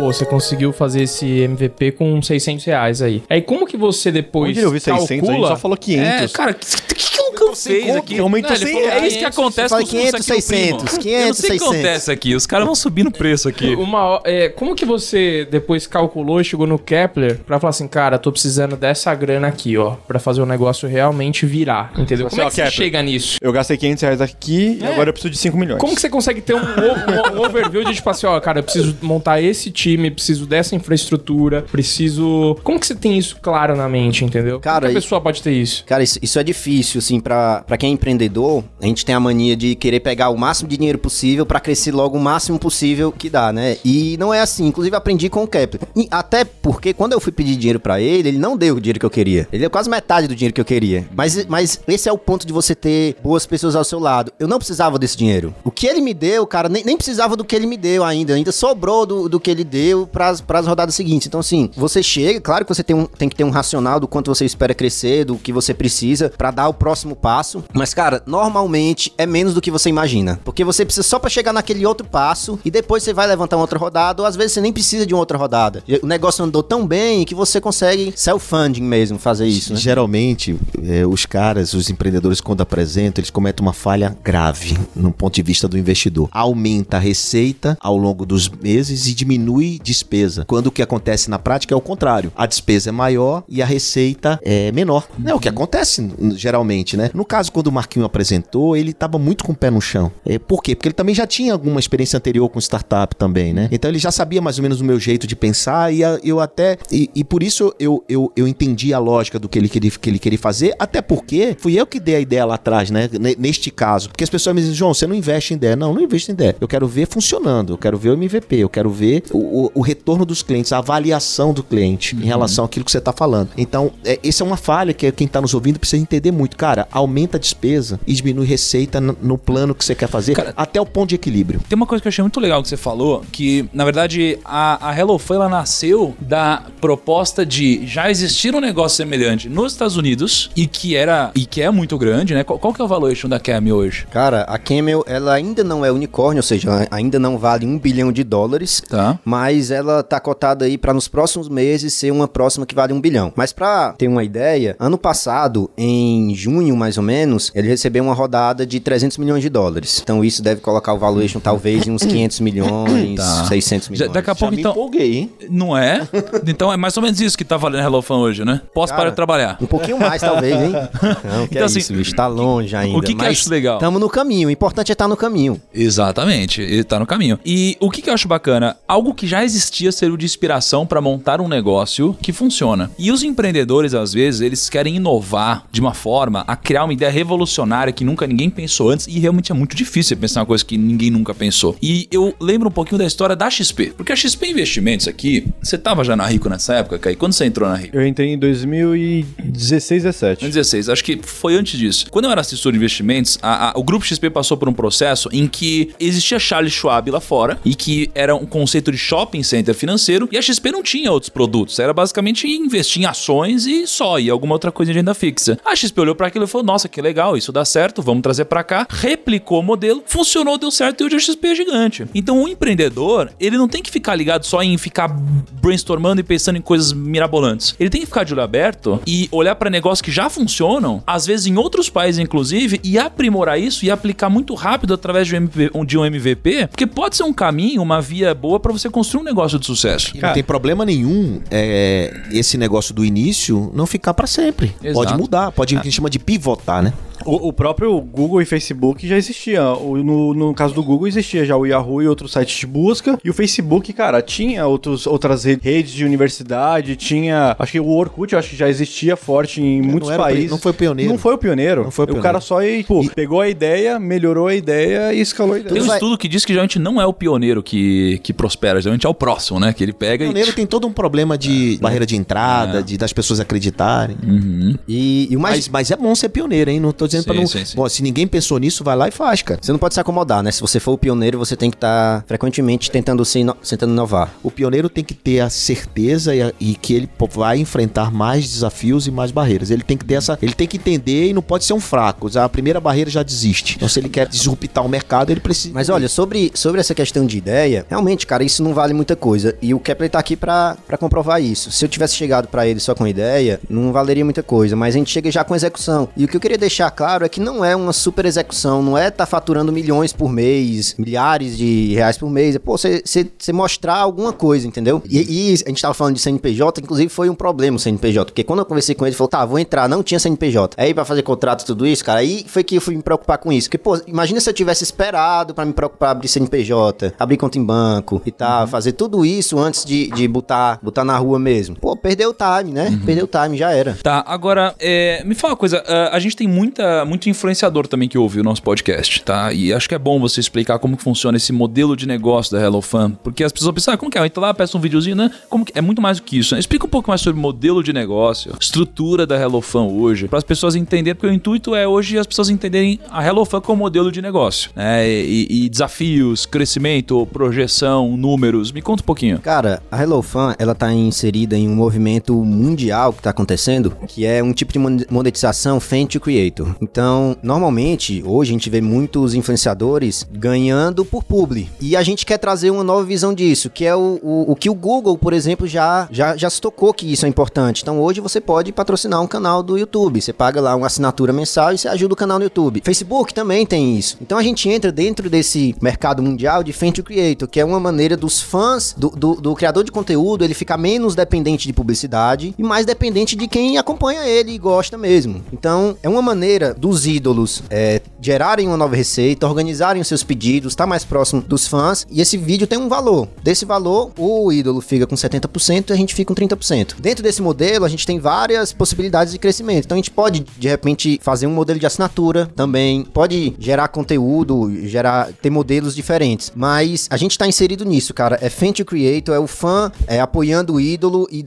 Pô, você conseguiu fazer esse MVP com 600 reais aí. Aí como que você depois Onde eu vi 600, a gente calcula... só falou 500. É, cara, que, que, que o Lucão fez aqui? aumentou Não, ele 100 falou, É isso que acontece com os cursos 500, aqui, o primo. 600, Eu não 500, sei o que 600. acontece aqui. Os caras vão subindo o preço aqui. [LAUGHS] Uma, é, como que você depois calculou e chegou no Kepler pra falar assim, cara, tô precisando dessa grana aqui, ó, pra fazer o negócio realmente virar, entendeu? Assim, Como é que você chega nisso? Eu gastei 500 reais aqui e É. agora eu preciso de 5 milhões. Como que você consegue ter um, o- um overview de tipo assim, ó, cara, eu preciso montar esse time, preciso dessa infraestrutura, preciso... Como que você tem isso claro na mente, entendeu? Cara, Como que a e- pessoa pode ter isso? Cara, isso, isso é difícil, assim, pra, pra quem é empreendedor, a gente tem a mania de querer pegar o máximo de dinheiro possível pra crescer logo o máximo possível que dá, né? E não é assim, inclusive aprendi com o Kepler. E até porque quando eu fui pedir dinheiro pra ele, ele não deu o dinheiro que eu queria. Ele deu quase metade do dinheiro que eu queria. Mas, mas esse é o ponto de você ter boas pessoas ao seu lado. Eu não precisava desse dinheiro. O que ele me deu, cara, nem, nem precisava do que ele me deu ainda. Ainda sobrou do, do que ele deu pras, pras rodadas seguintes. Então, assim, você chega, claro que você tem, um, tem que ter um racional do quanto você espera crescer, do que você precisa pra dar o próximo passo passo. Mas, cara, normalmente é menos do que você imagina. Porque você precisa só para chegar naquele outro passo e depois você vai levantar uma outra rodada, ou às vezes você nem precisa de uma outra rodada. O negócio andou tão bem que você consegue self-funding mesmo fazer isso. Né? Geralmente, é, os caras, os empreendedores, quando apresentam, eles cometem uma falha grave no ponto de vista do investidor. Aumenta a receita ao longo dos meses e diminui despesa. Quando o que acontece na prática é o contrário. A despesa é maior e a receita é menor. É o que acontece geralmente, né? No caso, quando o Marquinho apresentou, ele estava muito com o pé no chão. É, por quê? Porque ele também já tinha alguma experiência anterior com startup também, né? Então ele já sabia mais ou menos o meu jeito de pensar e eu até. E, e por isso eu, eu, eu entendi a lógica do que ele, queria, que ele queria fazer, até porque fui eu que dei a ideia lá atrás, né? Neste caso. Porque as pessoas me dizem, João, você não investe em ideia. Não, não investo em ideia. Eu quero ver funcionando, eu quero ver o MVP, eu quero ver o, o, o retorno dos clientes, a avaliação do cliente uhum. em relação àquilo que você está falando. Então, é, essa é uma falha que quem está nos ouvindo precisa entender muito. Cara, aumenta a despesa e diminui receita no, no plano que você quer fazer Cara, até o ponto de equilíbrio. Tem uma coisa que eu achei muito legal que você falou, que na verdade a, a HelloFun ela nasceu da proposta de já existir um negócio semelhante nos Estados Unidos e que era e que é muito grande, né? Qual, qual que é o valuation da Camel hoje? Cara, a Camel ela ainda não é unicórnio, ou seja, ainda não vale um bilhão de dólares, tá. mas ela tá cotada aí para nos próximos meses ser uma próxima que vale um bilhão. Mas para ter uma ideia, ano passado, em junho mais ou menos, ele recebeu uma rodada de 300 milhões de dólares. Então isso deve colocar o valuation talvez em uns 500 [COUGHS] milhões, tá. 600 milhões. Já, daqui a pouco Já então. empolguei, hein? Não é? então é mais ou menos isso que tá valendo HelloFan hoje, né? Posso Cara, parar de trabalhar. Um pouquinho mais talvez, hein? [LAUGHS] Não, que então, é assim, isso, bicho, tá longe ainda. O que, que eu acho legal? Estamos no caminho, o importante é estar tá no caminho. Exatamente, ele tá no caminho. E o que, que eu acho bacana? Algo que já existia serviu de inspiração para montar um negócio que funciona. E os empreendedores, às vezes, eles querem inovar de uma forma a criar uma ideia revolucionária que nunca ninguém pensou antes. E realmente é muito difícil pensar uma coisa que ninguém nunca pensou. E eu lembro um pouquinho da história da XP. Porque a XP Investimentos aqui, você tava já na Rico nessa época, Kai? Quando você entrou na Rico? Eu entrei em 2016, 17. 2016, acho que foi antes disso. Quando eu era assessor de investimentos, a, a, o Grupo XP passou por um processo em que existia Charles Schwab lá fora e que era um conceito de shopping center financeiro e a XP não tinha outros produtos. Era basicamente investir em ações e só, e alguma outra coisa de renda fixa. A XP olhou para aquilo e falou: Nossa, que legal, isso dá certo, vamos trazer para cá. Replicou o modelo, funcionou, deu certo e hoje a XP é gigante. Então o empreendedor, ele não tem que ficar ligado só em ficar brainstormando e pensando em coisas mirabolantes. Ele tem que ficar de olho aberto e olhar para negócios que já funcionam, às vezes em outros países, inclusive, e aprimorar isso e aplicar muito rápido através de um, MVP, de um MVP, porque pode ser um caminho, uma via boa para você construir um negócio de sucesso. E não tem problema nenhum é, esse negócio do início não ficar para sempre. Exato. Pode mudar, pode, a gente chama de pivotar, né? O, o, próprio Google e Facebook já existia. O, no, no caso do Google existia já o Yahoo e outros sites de busca. E o Facebook, cara, tinha outros, outras redes de universidade, tinha. Acho que o Orkut, acho que já existia forte em muitos não países. Não foi o pioneiro. Não foi o pioneiro. Não foi o, pioneiro. o cara só pô, e... pegou a ideia, melhorou a ideia e escalou a ideia. Tem um estudo que diz que geralmente não é o pioneiro que, que prospera, geralmente é o próximo, né? Que ele pega o pioneiro e... tem todo um problema de é, barreira de entrada, é. de das pessoas acreditarem. Uhum. E, e mais... Mas, mas é bom ser pioneiro, hein? Não tô dizendo pra não. Sim, sim. Bom, se ninguém pensou nisso, vai lá e faz, cara. Você não pode se acomodar, né? Se você for o pioneiro, você tem que estar tá frequentemente tentando se ino tentando inovar. O pioneiro tem que ter a certeza e, a, e, que ele vai enfrentar mais desafios e mais barreiras. Ele tem que ter essa. Ele tem que entender e não pode ser um fraco. A primeira barreira já desiste. Então, se ele quer disruptar o mercado, ele precisa. Mas olha, sobre, sobre essa questão de ideia, realmente, cara, isso não vale muita coisa. E o Kepler tá aqui para comprovar isso. Se eu tivesse chegado para ele só com ideia, não valeria muita coisa. Mas a gente chega já com execução. E o que eu queria deixar claro é que não é uma super execução, não é estar tá faturando milhões por mês, milhares de reais por mês. É, pô, você mostrar alguma coisa, entendeu? E, e, a gente tava falando de CNPJ, inclusive foi um problema o CNPJ, porque quando eu conversei com ele, ele falou, tá, vou entrar, não tinha CNPJ. Aí para fazer contrato e tudo isso, cara, aí foi que eu fui me preocupar com isso. Porque, pô, imagina se eu tivesse esperado para me preocupar abrir CNPJ, abrir conta em banco e tal, uhum. fazer tudo isso antes de, de botar, botar na rua mesmo. Pô, perdeu o time, né? Uhum. Perdeu o time, já era. Tá, agora, é, me fala uma coisa, a, a gente tem muita, muito influenciador também que ouve o nosso podcast, tá? E acho que é bom você explicar como funciona esse modelo de negócio da HelloFan, porque as pessoas pensam, ah, como que é? Entra lá, peça um videozinho, né? Como que é muito mais do que isso. Né? Explica um pouco mais sobre o modelo de negócio, estrutura da HelloFan hoje, para as pessoas entenderem, porque o intuito é hoje as pessoas entenderem a HelloFan como modelo de negócio, né? E, e desafios, crescimento, projeção, números. Me conta um pouquinho. Cara, a HelloFan, ela tá inserida em um movimento mundial que tá acontecendo, que é um tipo de monetização fan to creator. Então, normalmente, hoje a gente vê muitos influenciadores ganhando por publi. E a gente quer trazer uma nova visão disso, que é o, o, o que o Google, por exemplo, já, já, já se tocou que isso é importante. Então, hoje você pode patrocinar um canal do YouTube. Você paga lá uma assinatura mensal e você ajuda o canal no YouTube. Facebook também tem isso. Então, a gente entra dentro desse mercado mundial de Fan to Creator, que é uma maneira dos fãs, do, do, do criador de conteúdo, ele ficar menos dependente de publicidade e mais dependente de quem acompanha ele e gosta mesmo. Então, é uma maneira dos ídolos é, gerarem uma nova receita, organizarem os seus pedidos, estar tá mais próximo dos fãs. E esse vídeo tem um valor. Desse valor, o ídolo fica com 70% e a gente fica com 30%. Dentro desse modelo, a gente tem várias possibilidades de crescimento. Então, a gente pode, de repente, fazer um modelo de assinatura também, pode gerar conteúdo, gerar ter modelos diferentes. Mas a gente está inserido nisso, cara. É fan to creator, é o fã é, apoiando o ídolo e,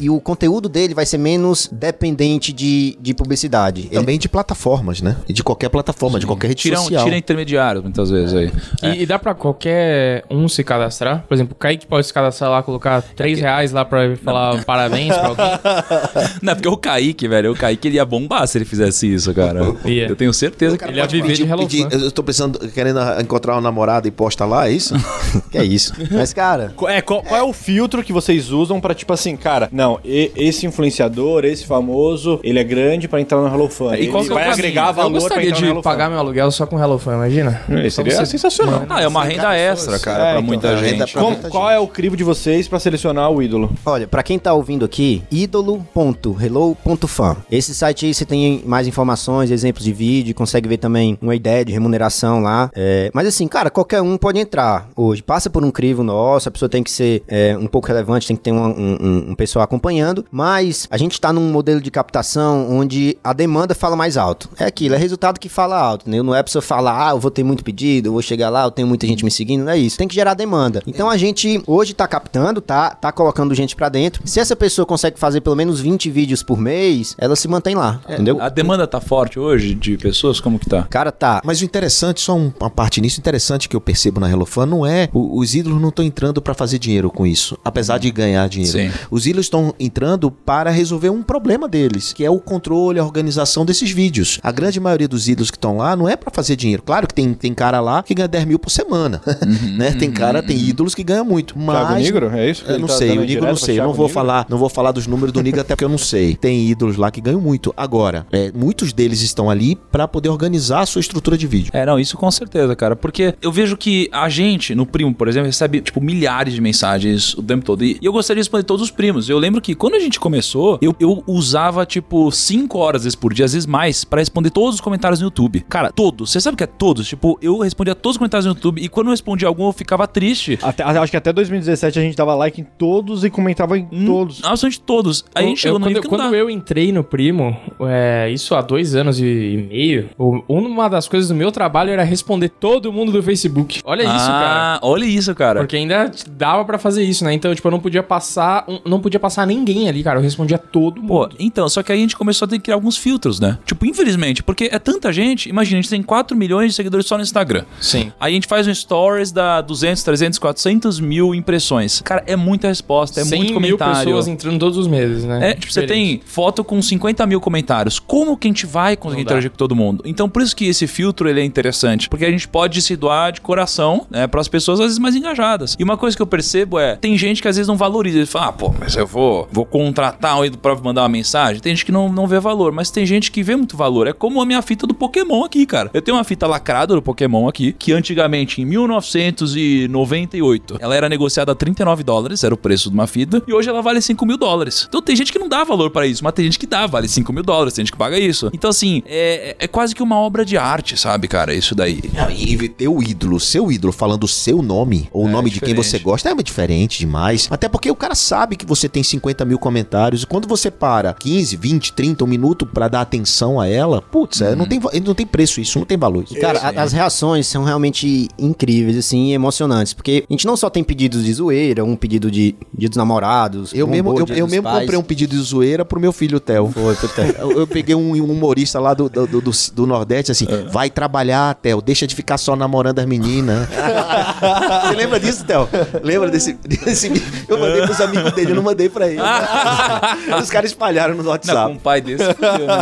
e, o conteúdo dele vai ser menos dependente de, de publicidade. Também Ele... de plataformas, né? E de qualquer plataforma, Sim. de qualquer rede tira, social. Tira intermediários, muitas vezes aí. E, é. e dá pra qualquer um se cadastrar? Por exemplo, o Kaique pode se cadastrar lá, colocar 3 reais lá pra falar Não. [LAUGHS] parabéns pra alguém? [LAUGHS] Não, porque o Kaique, velho, o Kaique ele ia bombar se ele fizesse isso, cara. Yeah. Eu tenho certeza que ele ia viver de Hello pedir, Eu tô pensando, querendo encontrar uma namorada e posta lá, é isso? [LAUGHS] que é isso. Mas, cara... É, qual, qual é o filtro que vocês usam pra, tipo assim, cara, não, e, esse influenciador, esse famoso, ele é grande pra entrar no HelloFan. E qual ele que vai agregar valor Eu gostaria de pagar meu aluguel só com HelloFan, imagina? Isso seria você... sensacional. Ah, é uma renda extra, cara, é, pra então, muita é, gente. Pra muita qual gente. é o crivo de vocês pra selecionar o ídolo? Olha, pra quem tá ouvindo aqui, ídolo.hello.fan. Esse site aí você tem mais informações, exemplos de vídeo, consegue ver também uma ideia de remuneração lá. É, mas assim, cara, qualquer um pode entrar hoje. Passa por um crivo nosso, a pessoa tem que ser é, um pouco relevante, tem que ter um, um, um pessoal acompanhando, mas a gente está num modelo de captação onde a demanda fala mais alto. É aquilo, é resultado que fala alto, né? Não é a pessoa falar, ah, eu vou ter muito pedido, eu vou chegar lá, eu tenho muita gente me seguindo, não é isso. Tem que gerar demanda. Então a gente hoje tá captando, tá, tá colocando gente para dentro. Se essa pessoa consegue fazer pelo menos 20 vídeos por mês, ela se mantém lá, é, entendeu? A demanda tá forte hoje de pessoas, como que tá? Cara, tá. Mas o interessante, só uma parte nisso, interessante que eu percebo na HelloFan não é, os ídolos não estão entrando para fazer dinheiro com isso, apesar de ganhar dinheiro. Sim. Os ídolos estão entrando para resolver um problema deles, que é o controle, a organização desses vídeos. A grande maioria dos ídolos que estão lá não é para fazer dinheiro. Claro que tem, tem cara lá que ganha 10 mil por semana, uhum, [LAUGHS] né? Tem cara, tem ídolos que ganham muito. Mas Thiago Negro, é isso? Eu não tá sei, o Negro não sei. Eu não vou Negro? falar, não vou falar dos números do Negro até porque eu não sei. Tem ídolos lá que ganham muito. Agora, é, muitos deles estão ali para poder organizar a sua estrutura de vídeo. É, não, isso com certeza, cara, porque eu vejo que a gente, no Primo, por exemplo, recebe tipo milhares de mensagens o tempo todo. E eu gostaria de responder todos os primos. Eu lembro que quando a gente começou, eu, eu usava tipo 5 horas vezes por dia, às vezes mais, para responder todos os comentários no YouTube. Cara, todos. Você sabe o que é todos? Tipo, eu respondia todos os comentários no YouTube e quando eu respondia algum eu ficava triste. Até, acho que até 2017 a gente dava like em todos e comentava em hum, todos. Absolutamente todos. Aí a gente chegou no quando, nível Quando eu entrei no Primo, é, isso há dois anos e meio, uma das coisas do meu trabalho era responder todo mundo do Facebook. Olha ah, isso, cara. Olha isso, cara. Porque ainda dava para fazer isso, né? Então, tipo, eu não podia passar, não podia passar ninguém ali, cara. Eu respondia todo mundo. Pô, então, só que aí a gente começou a ter que criar alguns filtros, né? Tipo, infelizmente, porque é tanta gente. Imagina, a gente tem 4 milhões de seguidores só no Instagram. Sim. Aí a gente faz um stories, dá 200, 300, 400 mil impressões. Cara, é muita resposta, é muito comentário. mil pessoas entrando todos os meses, né? É, tipo, você tem foto com 50 mil comentários. Como que a gente vai conseguir interagir com todo mundo? Então, por isso que esse filtro ele é interessante. Porque a gente pode se doar de coração, né? Para as pessoas às vezes mais engajadas. E uma coisa que eu percebo é, tem gente que às vezes não valoriza. Ele fala, ah, pô, mas eu vou, vou contratar um pra mandar uma mensagem. Tem gente que não, não vê valor, mas tem gente que vê muito valor. É como a minha fita do Pokémon aqui, cara. Eu tenho uma fita lacrada do Pokémon aqui, que antigamente, em 1998, ela era negociada a 39 dólares, era o preço de uma fita, e hoje ela vale 5 mil dólares. Então tem gente que não dá valor para isso, mas tem gente que dá, vale 5 mil dólares, tem gente que paga isso. Então, assim, é, é quase que uma obra de arte, sabe, cara, isso daí. E ter o ídolo, seu ídolo, falando o seu nome, ou o é, nome de quem você gosta, é diferente demais. Até porque o cara sabe que você tem 50 mil comentários, e quando você para 15, 20, 30, um minuto para dar atenção a ela, putz, é, não, uhum. tem, não tem preço isso, não tem valor. Isso. Cara, a, as reações são realmente incríveis, assim, emocionantes, porque a gente não só tem pedidos de zoeira, um pedido de dia dos namorados. Eu um mesmo, eu, eu mesmo comprei um pedido de zoeira pro meu filho, Theo. Foi, pro Theo. eu, eu, peguei um, um, humorista lá do, do, do, do Nordeste, assim, é. vai trabalhar, Theo, deixa de ficar só namorando as meninas. [LAUGHS] Você lembra disso, Theo? Lembra desse, desse... Eu mandei pros amigos dele, eu não mandei pra ele. [LAUGHS] Os caras espalharam no WhatsApp. Não, com um pai desse.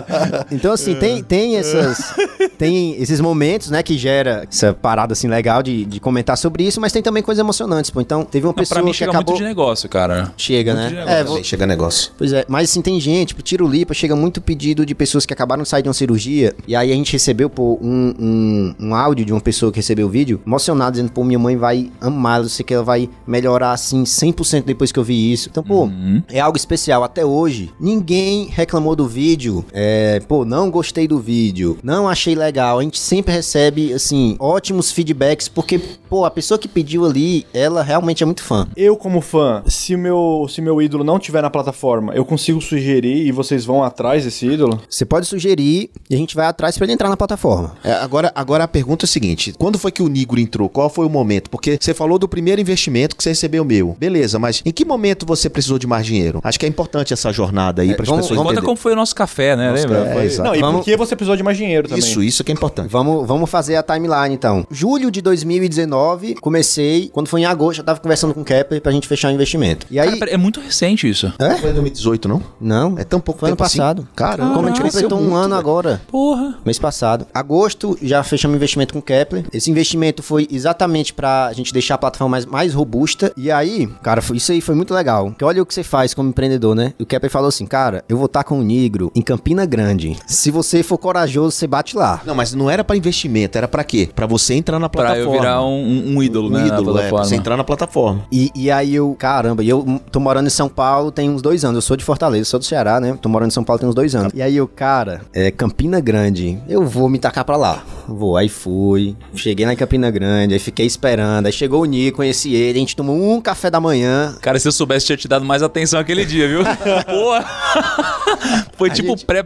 [LAUGHS] então, assim, tem, tem essas. [LAUGHS] tem esses momentos, né, que gera essa parada assim legal de, de comentar sobre isso, mas tem também coisas emocionantes, pô. Então, teve uma Não, pessoa pra mim que chega acabou. muito de negócio, cara. Chega, muito de né? negócio. É, vou- chega negócio. Pois é, mas assim, tem gente, pro Tiro Lipa chega muito pedido de pessoas que acabaram de sair de uma cirurgia, e aí a gente recebeu, pô, um, um, um áudio de uma pessoa que recebeu o vídeo, emocionado, dizendo, pô, minha mãe vai amar, eu sei que ela vai melhorar, assim, 100% depois que eu vi isso. Então, pô, é algo especial. Até hoje, ninguém reclamou do vídeo, é, pô, não gostei do vídeo, não achei legal. A gente sempre recebe, assim, ótimos feedbacks, porque, pô, a pessoa que pediu ali, ela realmente é muito fã. Eu, como fã, se o meu, se meu ídolo não tiver na plataforma, eu consigo sugerir e vocês vão atrás desse ídolo? Você pode sugerir e a gente vai atrás pra ele entrar na plataforma. É, agora, agora a pergunta é a seguinte: quando foi que o Nigro entrou? Qual foi o momento? Porque você falou do primeiro investimento que você recebeu meu. Beleza, mas em que momento você precisou de mais dinheiro? Acho que é importante essa jornada aí para as pessoas Conta entenderem. como foi o nosso café, né? Lembra? É, Foi- exato. Não, e Vamos- por que você precisou de mais dinheiro também? Isso, isso que é importante. Vamos, vamos fazer a timeline então. Julho de 2019, comecei. Quando foi em agosto, eu tava conversando com o Kepler pra gente fechar o investimento. E aí. Cara, pera, é muito recente isso. Não foi em 2018, não? Não. É tão pouco Foi ano assim? passado. Caramba, Como a gente completou um muito, ano velho. agora. Porra. Mês passado. Agosto, já fechamos o investimento com o Kepler. Esse investimento foi exatamente pra gente deixar a plataforma mais, mais robusta. E aí, cara, foi- isso aí foi muito legal. Porque olha o que você faz como empreendedor, né? E o Kepler falou assim, cara, eu vou estar com o Nigro em Campina Grande. Se você for corajoso, você bate lá. Não, mas não era pra investimento, era pra quê? Pra você entrar na Pra plataforma. eu virar um, um- um ídolo, um né? na ídolo, é, pra você entrar na plataforma. E, e aí eu, caramba, e eu tô morando em São Paulo tem uns dois anos. Eu sou de Fortaleza, sou do Ceará, né? Tô morando em São Paulo tem uns dois anos. E aí eu, cara, é Campina Grande, eu vou me tacar pra lá. Vou, aí fui. Cheguei lá em Campina Grande, aí fiquei esperando. Aí chegou o Nico, conheci ele, a gente tomou um café da manhã. Cara, se eu soubesse, tinha te dado mais atenção aquele dia, viu? [LAUGHS] Porra. Foi tipo gente- pré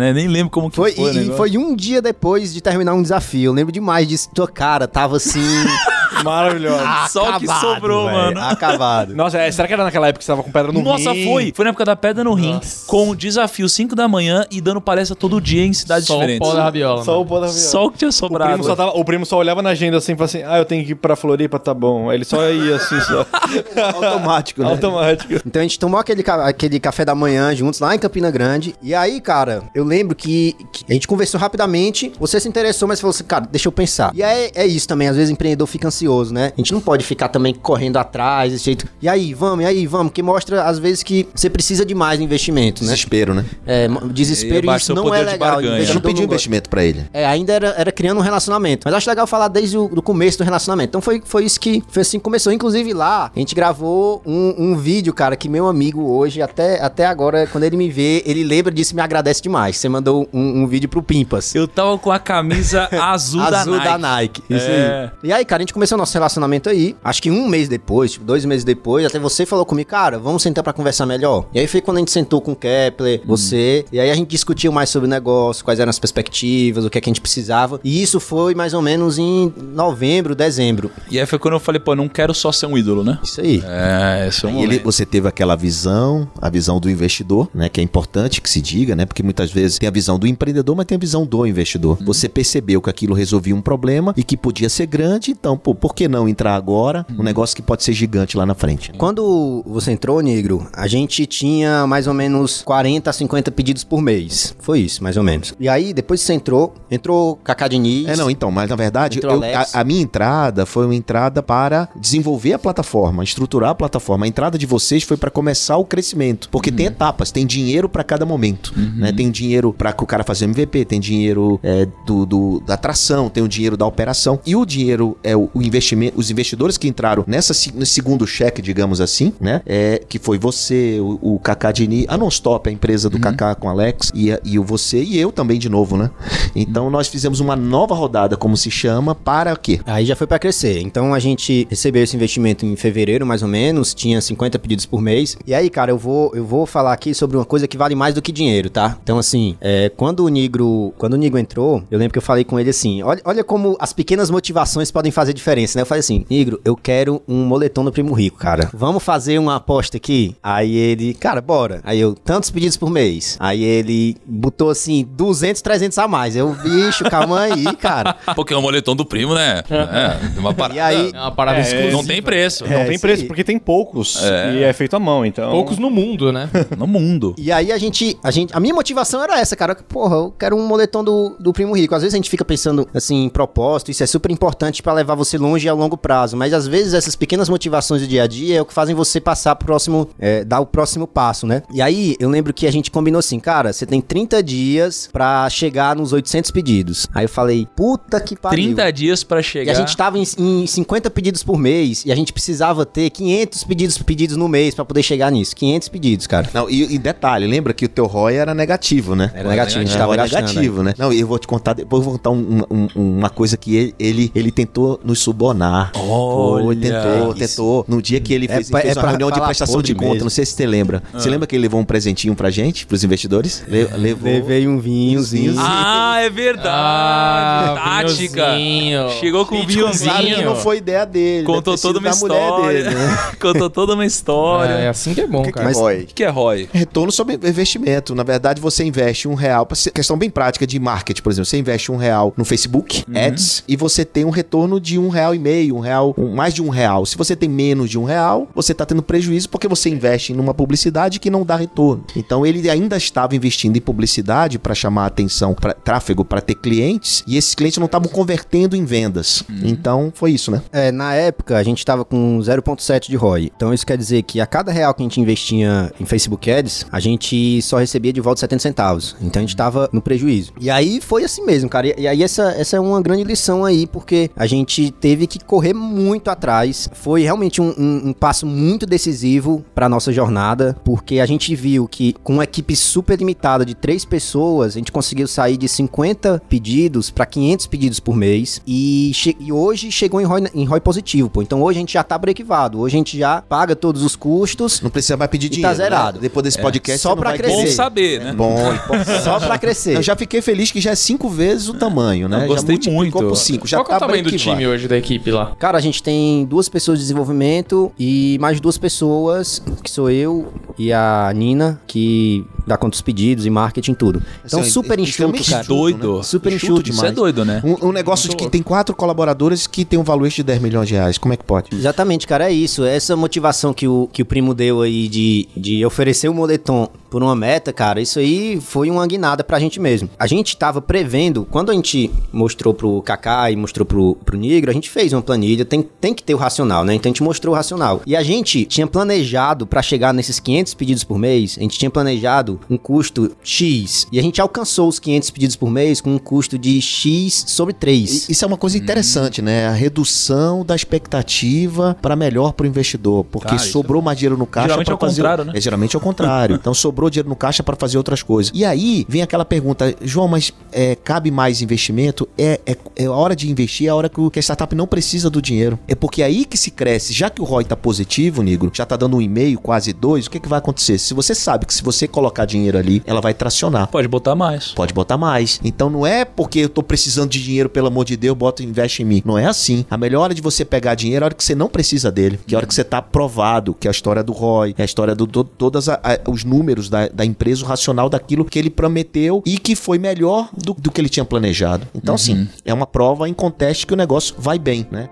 né? Nem lembro como que Foi, foi. e, foi um dia depois de terminar um desafio. Eu lembro demais disso. Tua cara tava assim. [LAUGHS] Maravilhoso. Só o que acabado, sobrou, velho, mano. Acabado. Nossa, é, será que era naquela época que você tava com pedra no Nossa, rim? foi. Foi na época da pedra no rim, com o desafio 5 da manhã e dando palestra todo dia em cidades Só o diferentes. pó da rabiola. Só mano. o pó da viola. Só o que tinha O sobrado. primo, só tava- o primo só olhava na agenda assim e falava assim: Ah, eu tenho que ir pra Floripa, tá bom. Aí ele só ia assim, só. [LAUGHS] Automático, né? Automático. Então a gente tomou aquele, ca- aquele café da manhã juntos lá em Campina Grande. E aí, cara, eu lembro que, que a gente conversou rapidamente. Você se interessou, mas falou assim, cara, deixa eu pensar. E aí é isso também. Às vezes o empreendedor fica ansioso, né? A gente não pode ficar também correndo atrás desse jeito. E aí, vamos, e aí, vamos. Que mostra, às vezes, que você precisa de mais investimento, né? Desespero, né? É, desespero E isso não é legal. Eu não investidor pedi um investimento pra ele. É, ainda era, era criando um relacionamento. Mas acho legal falar desde o do começo do relacionamento. Então foi, foi isso que foi assim que começou. Inclusive lá, a gente gravou um, um vídeo, cara, que meu amigo hoje, até, até agora, quando ele me vê, ele lembra disso e me agradece demais. Você mandou um, um vídeo pro Pimpas. Eu tava com a camisa azul, [LAUGHS] Azul da Nike. Isso É. aí. E aí, cara, a gente começou nosso relacionamento aí. Acho que um mês depois, tipo, dois meses depois, até você falou comigo, cara, vamos sentar pra conversar melhor. E aí foi quando a gente sentou com o Kepler, você, e aí a gente discutiu mais sobre o negócio, quais eram as perspectivas, o que é que a gente precisava. E isso foi mais ou menos em novembro, dezembro. E aí foi quando eu falei, pô, não quero só ser um ídolo, né? Isso aí. É, esse é um E ele, você teve aquela visão, a visão do investidor, né? Que é importante que se diga, né? Porque muitas vezes tem a visão do empreendedor, mas tem a visão do investidor. Você percebeu que aquilo resolvia um problema e que podia ser grande, então, pô, por que não entrar agora? Um negócio que pode ser gigante lá na frente. né? Quando você entrou, Negro, a gente tinha mais ou menos 40 a 50 pedidos por mês. Foi isso, mais ou menos. E aí, depois que você entrou, entrou Cacá Diniz. É, não, então, mas na verdade, eu- a, a minha entrada foi uma entrada para desenvolver a plataforma, estruturar a plataforma. A entrada de vocês foi para começar o crescimento, porque tem etapas, tem dinheiro para cada momento, né? Tem dinheiro para o cara fazer MVP, tem dinheiro é, do, do- da atração, tem o dinheiro da operação e o dinheiro é o, o investimento, os investidores que entraram nessa se- nesse segundo cheque, digamos assim, né? É que foi você, o, o Kaká Dini, a Nonstop, a empresa do Kaká com Alex e, e o você e eu também de novo, né? Então nós fizemos uma nova rodada, como se chama, para quê? Aí já foi pra crescer. Então a gente recebeu esse investimento em fevereiro, mais ou menos, tinha 50 pedidos por mês. E aí, cara, eu vou, eu vou falar aqui sobre uma coisa que vale mais do que dinheiro, tá? Então, assim, é, quando o Nigro, quando o Nigro entrou, eu lembro que eu falei com ele assim: olha, olha como as pequenas motivações podem fazer diferença. Pensa, né? Eu falei assim, Negro, eu quero um moletom do Primo Rico, cara. Vamos fazer uma aposta aqui? Aí ele, cara, bora. Aí eu, tantos pedidos por mês. Aí ele botou assim, 200, 300 a mais. Eu, bicho, calma aí, cara. Porque é um moletom do primo, né? É, uma parada. E aí, É uma parada É, exclusiva. Não tem preço. Não É, tem isso preço, porque tem poucos. É. E é feito à mão, então. Poucos no mundo, né? [LAUGHS] No mundo. E aí a gente, a gente, a minha motivação era essa, cara. Porra, eu quero um moletom do, do Primo Rico. Às vezes a gente fica pensando, assim, em propósito, isso é super importante pra levar você longe e a longo prazo. Mas às vezes essas pequenas motivações do dia a dia é o que fazem você passar pro próximo, é, dar o próximo passo, né? E aí eu lembro que a gente combinou assim, cara, você tem 30 dias pra chegar nos 800 pedidos. Aí eu falei, puta que pariu. 30 dias pra E chegar. a gente tava em, em 50 pedidos por mês e a gente precisava ter 500 pedidos, pedidos no mês pra poder chegar nisso. 500 pedidos, cara. Não, e, e detalhe, lembra que o teu ROI era negativo, né? Era negativo, a gente É, tava gastando, negativo, né? Não, e eu vou te contar, depois eu vou contar um- um- um- uma coisa que ele, ele, tentou nos subornar. Olha Foi, tentou, isso. tentou. No dia que ele É fez, pra- fez é uma pra reunião de prestação de conta, mesmo. não sei se você lembra. Você lembra que ele levou um presentinho pra gente, pros investidores? Le- levou. Levei um vinhozinho. Ah, é verdade. Ah, Tática. vinhozinho. Chegou com um vinhozinho. Sabe que não foi ideia dele. [LAUGHS] Contou toda uma história. dele, né? Contou toda uma história. É assim que é bom, O que, que cara. é ROI? O que é ROI? Retorno sobre investimento. Na verdade, você investe um real. Questão bem prática de marketing, por exemplo. Você investe um real no Facebook, Ads, e você tem um retorno de um real e meio, um real, um- mais de um real. Se você tem menos de um real, você está tendo prejuízo porque você investe numa publicidade que não dá retorno. Então ele ainda estava investindo em publicidade para chamar a atenção, para tráfego, para ter clientes, e esses clientes não estavam convertendo em vendas. Então foi isso, né? É, na época a gente tava com 0.7 de ROI. Então isso quer dizer que a cada real que a gente investia em Facebook Ads, a gente só recebia de volta 70 centavos. Então a gente tava no prejuízo. E aí foi assim mesmo, cara. E, e aí essa, essa é uma grande lição aí, porque a gente teve que correr muito atrás. Foi realmente um, um- um passo muito decisivo pra nossa jornada, porque a gente viu que com uma equipe super limitada de três pessoas, a gente conseguiu sair de 50 pedidos pra 500 pedidos por mês e, che- e hoje chegou em ROI, em ROI positivo, pô. Então hoje a gente já tá brequivado, hoje a gente já paga todos os custos, Não precisa mais pedir E dinheiro. tá zerado. né? Depois desse podcast, Só vai crescer. Bom saber, né? Bom, [LAUGHS] só pra crescer. Eu já fiquei feliz que já é cinco vezes o tamanho, né? Eu gostei já muito. por cinco. Já Qual que é o tá tamanho do time hoje da equipe lá? Cara, a gente tem duas pessoas de desenvolvimento e mais duas pessoas, que sou eu e a Nina, que dá conta dos pedidos e marketing e tudo. Então, Assim, super enxuto, cara. Doido. Super Enxuto enxuto Isso demais. é doido, né? Um, um negócio de que tem quatro colaboradores que tem um valor de 10 milhões de reais. Como é que pode? Exatamente, cara, é isso. Essa motivação que o, que o primo deu aí de, de oferecer o moletom por uma meta, cara, isso aí foi uma guinada pra gente mesmo. A gente tava prevendo, quando a gente mostrou pro Kaká e mostrou pro, pro Negro, a gente fez uma planilha, tem, tem que ter o racional, né? Então a gente mostrou o racional. E a gente tinha planejado pra chegar nesses 500 pedidos por mês, a gente tinha planejado um custo X. E a gente alcançou os 500 pedidos por mês com um custo de X sobre 3. E- Isso é uma coisa interessante, né? A redução da expectativa para melhor para o investidor, porque Cara, isso sobrou mais dinheiro no caixa Geralmente pra é o fazer contrário, né? É geralmente é o contrário. [LAUGHS] então sobrou dinheiro no caixa para fazer outras coisas. E aí vem aquela pergunta, João, mas é, cabe mais investimento? É, é, é a hora de investir, é a hora que, o- que a startup não precisa do dinheiro. É porque é aí que se cresce. Já que o ROI tá positivo, Negro, já tá dando um e-mail, quase dois, o que, que vai acontecer? Se você sabe que se você colocar dinheiro ali, ela vai tracionar. Pode botar mais. Pode botar mais. Então não é porque eu tô precisando de dinheiro, pelo amor de Deus, bota e investe em mim. Não é assim. A melhor hora de você pegar dinheiro é a hora que você não precisa dele. Que é a hora que você tá aprovado, que é a história do ROI, é a história do to- todas a- a- os números da, da empresa, o racional daquilo que ele prometeu e que foi melhor do, do que ele tinha planejado. Então, sim, é uma prova em contexto que o negócio vai bem, né?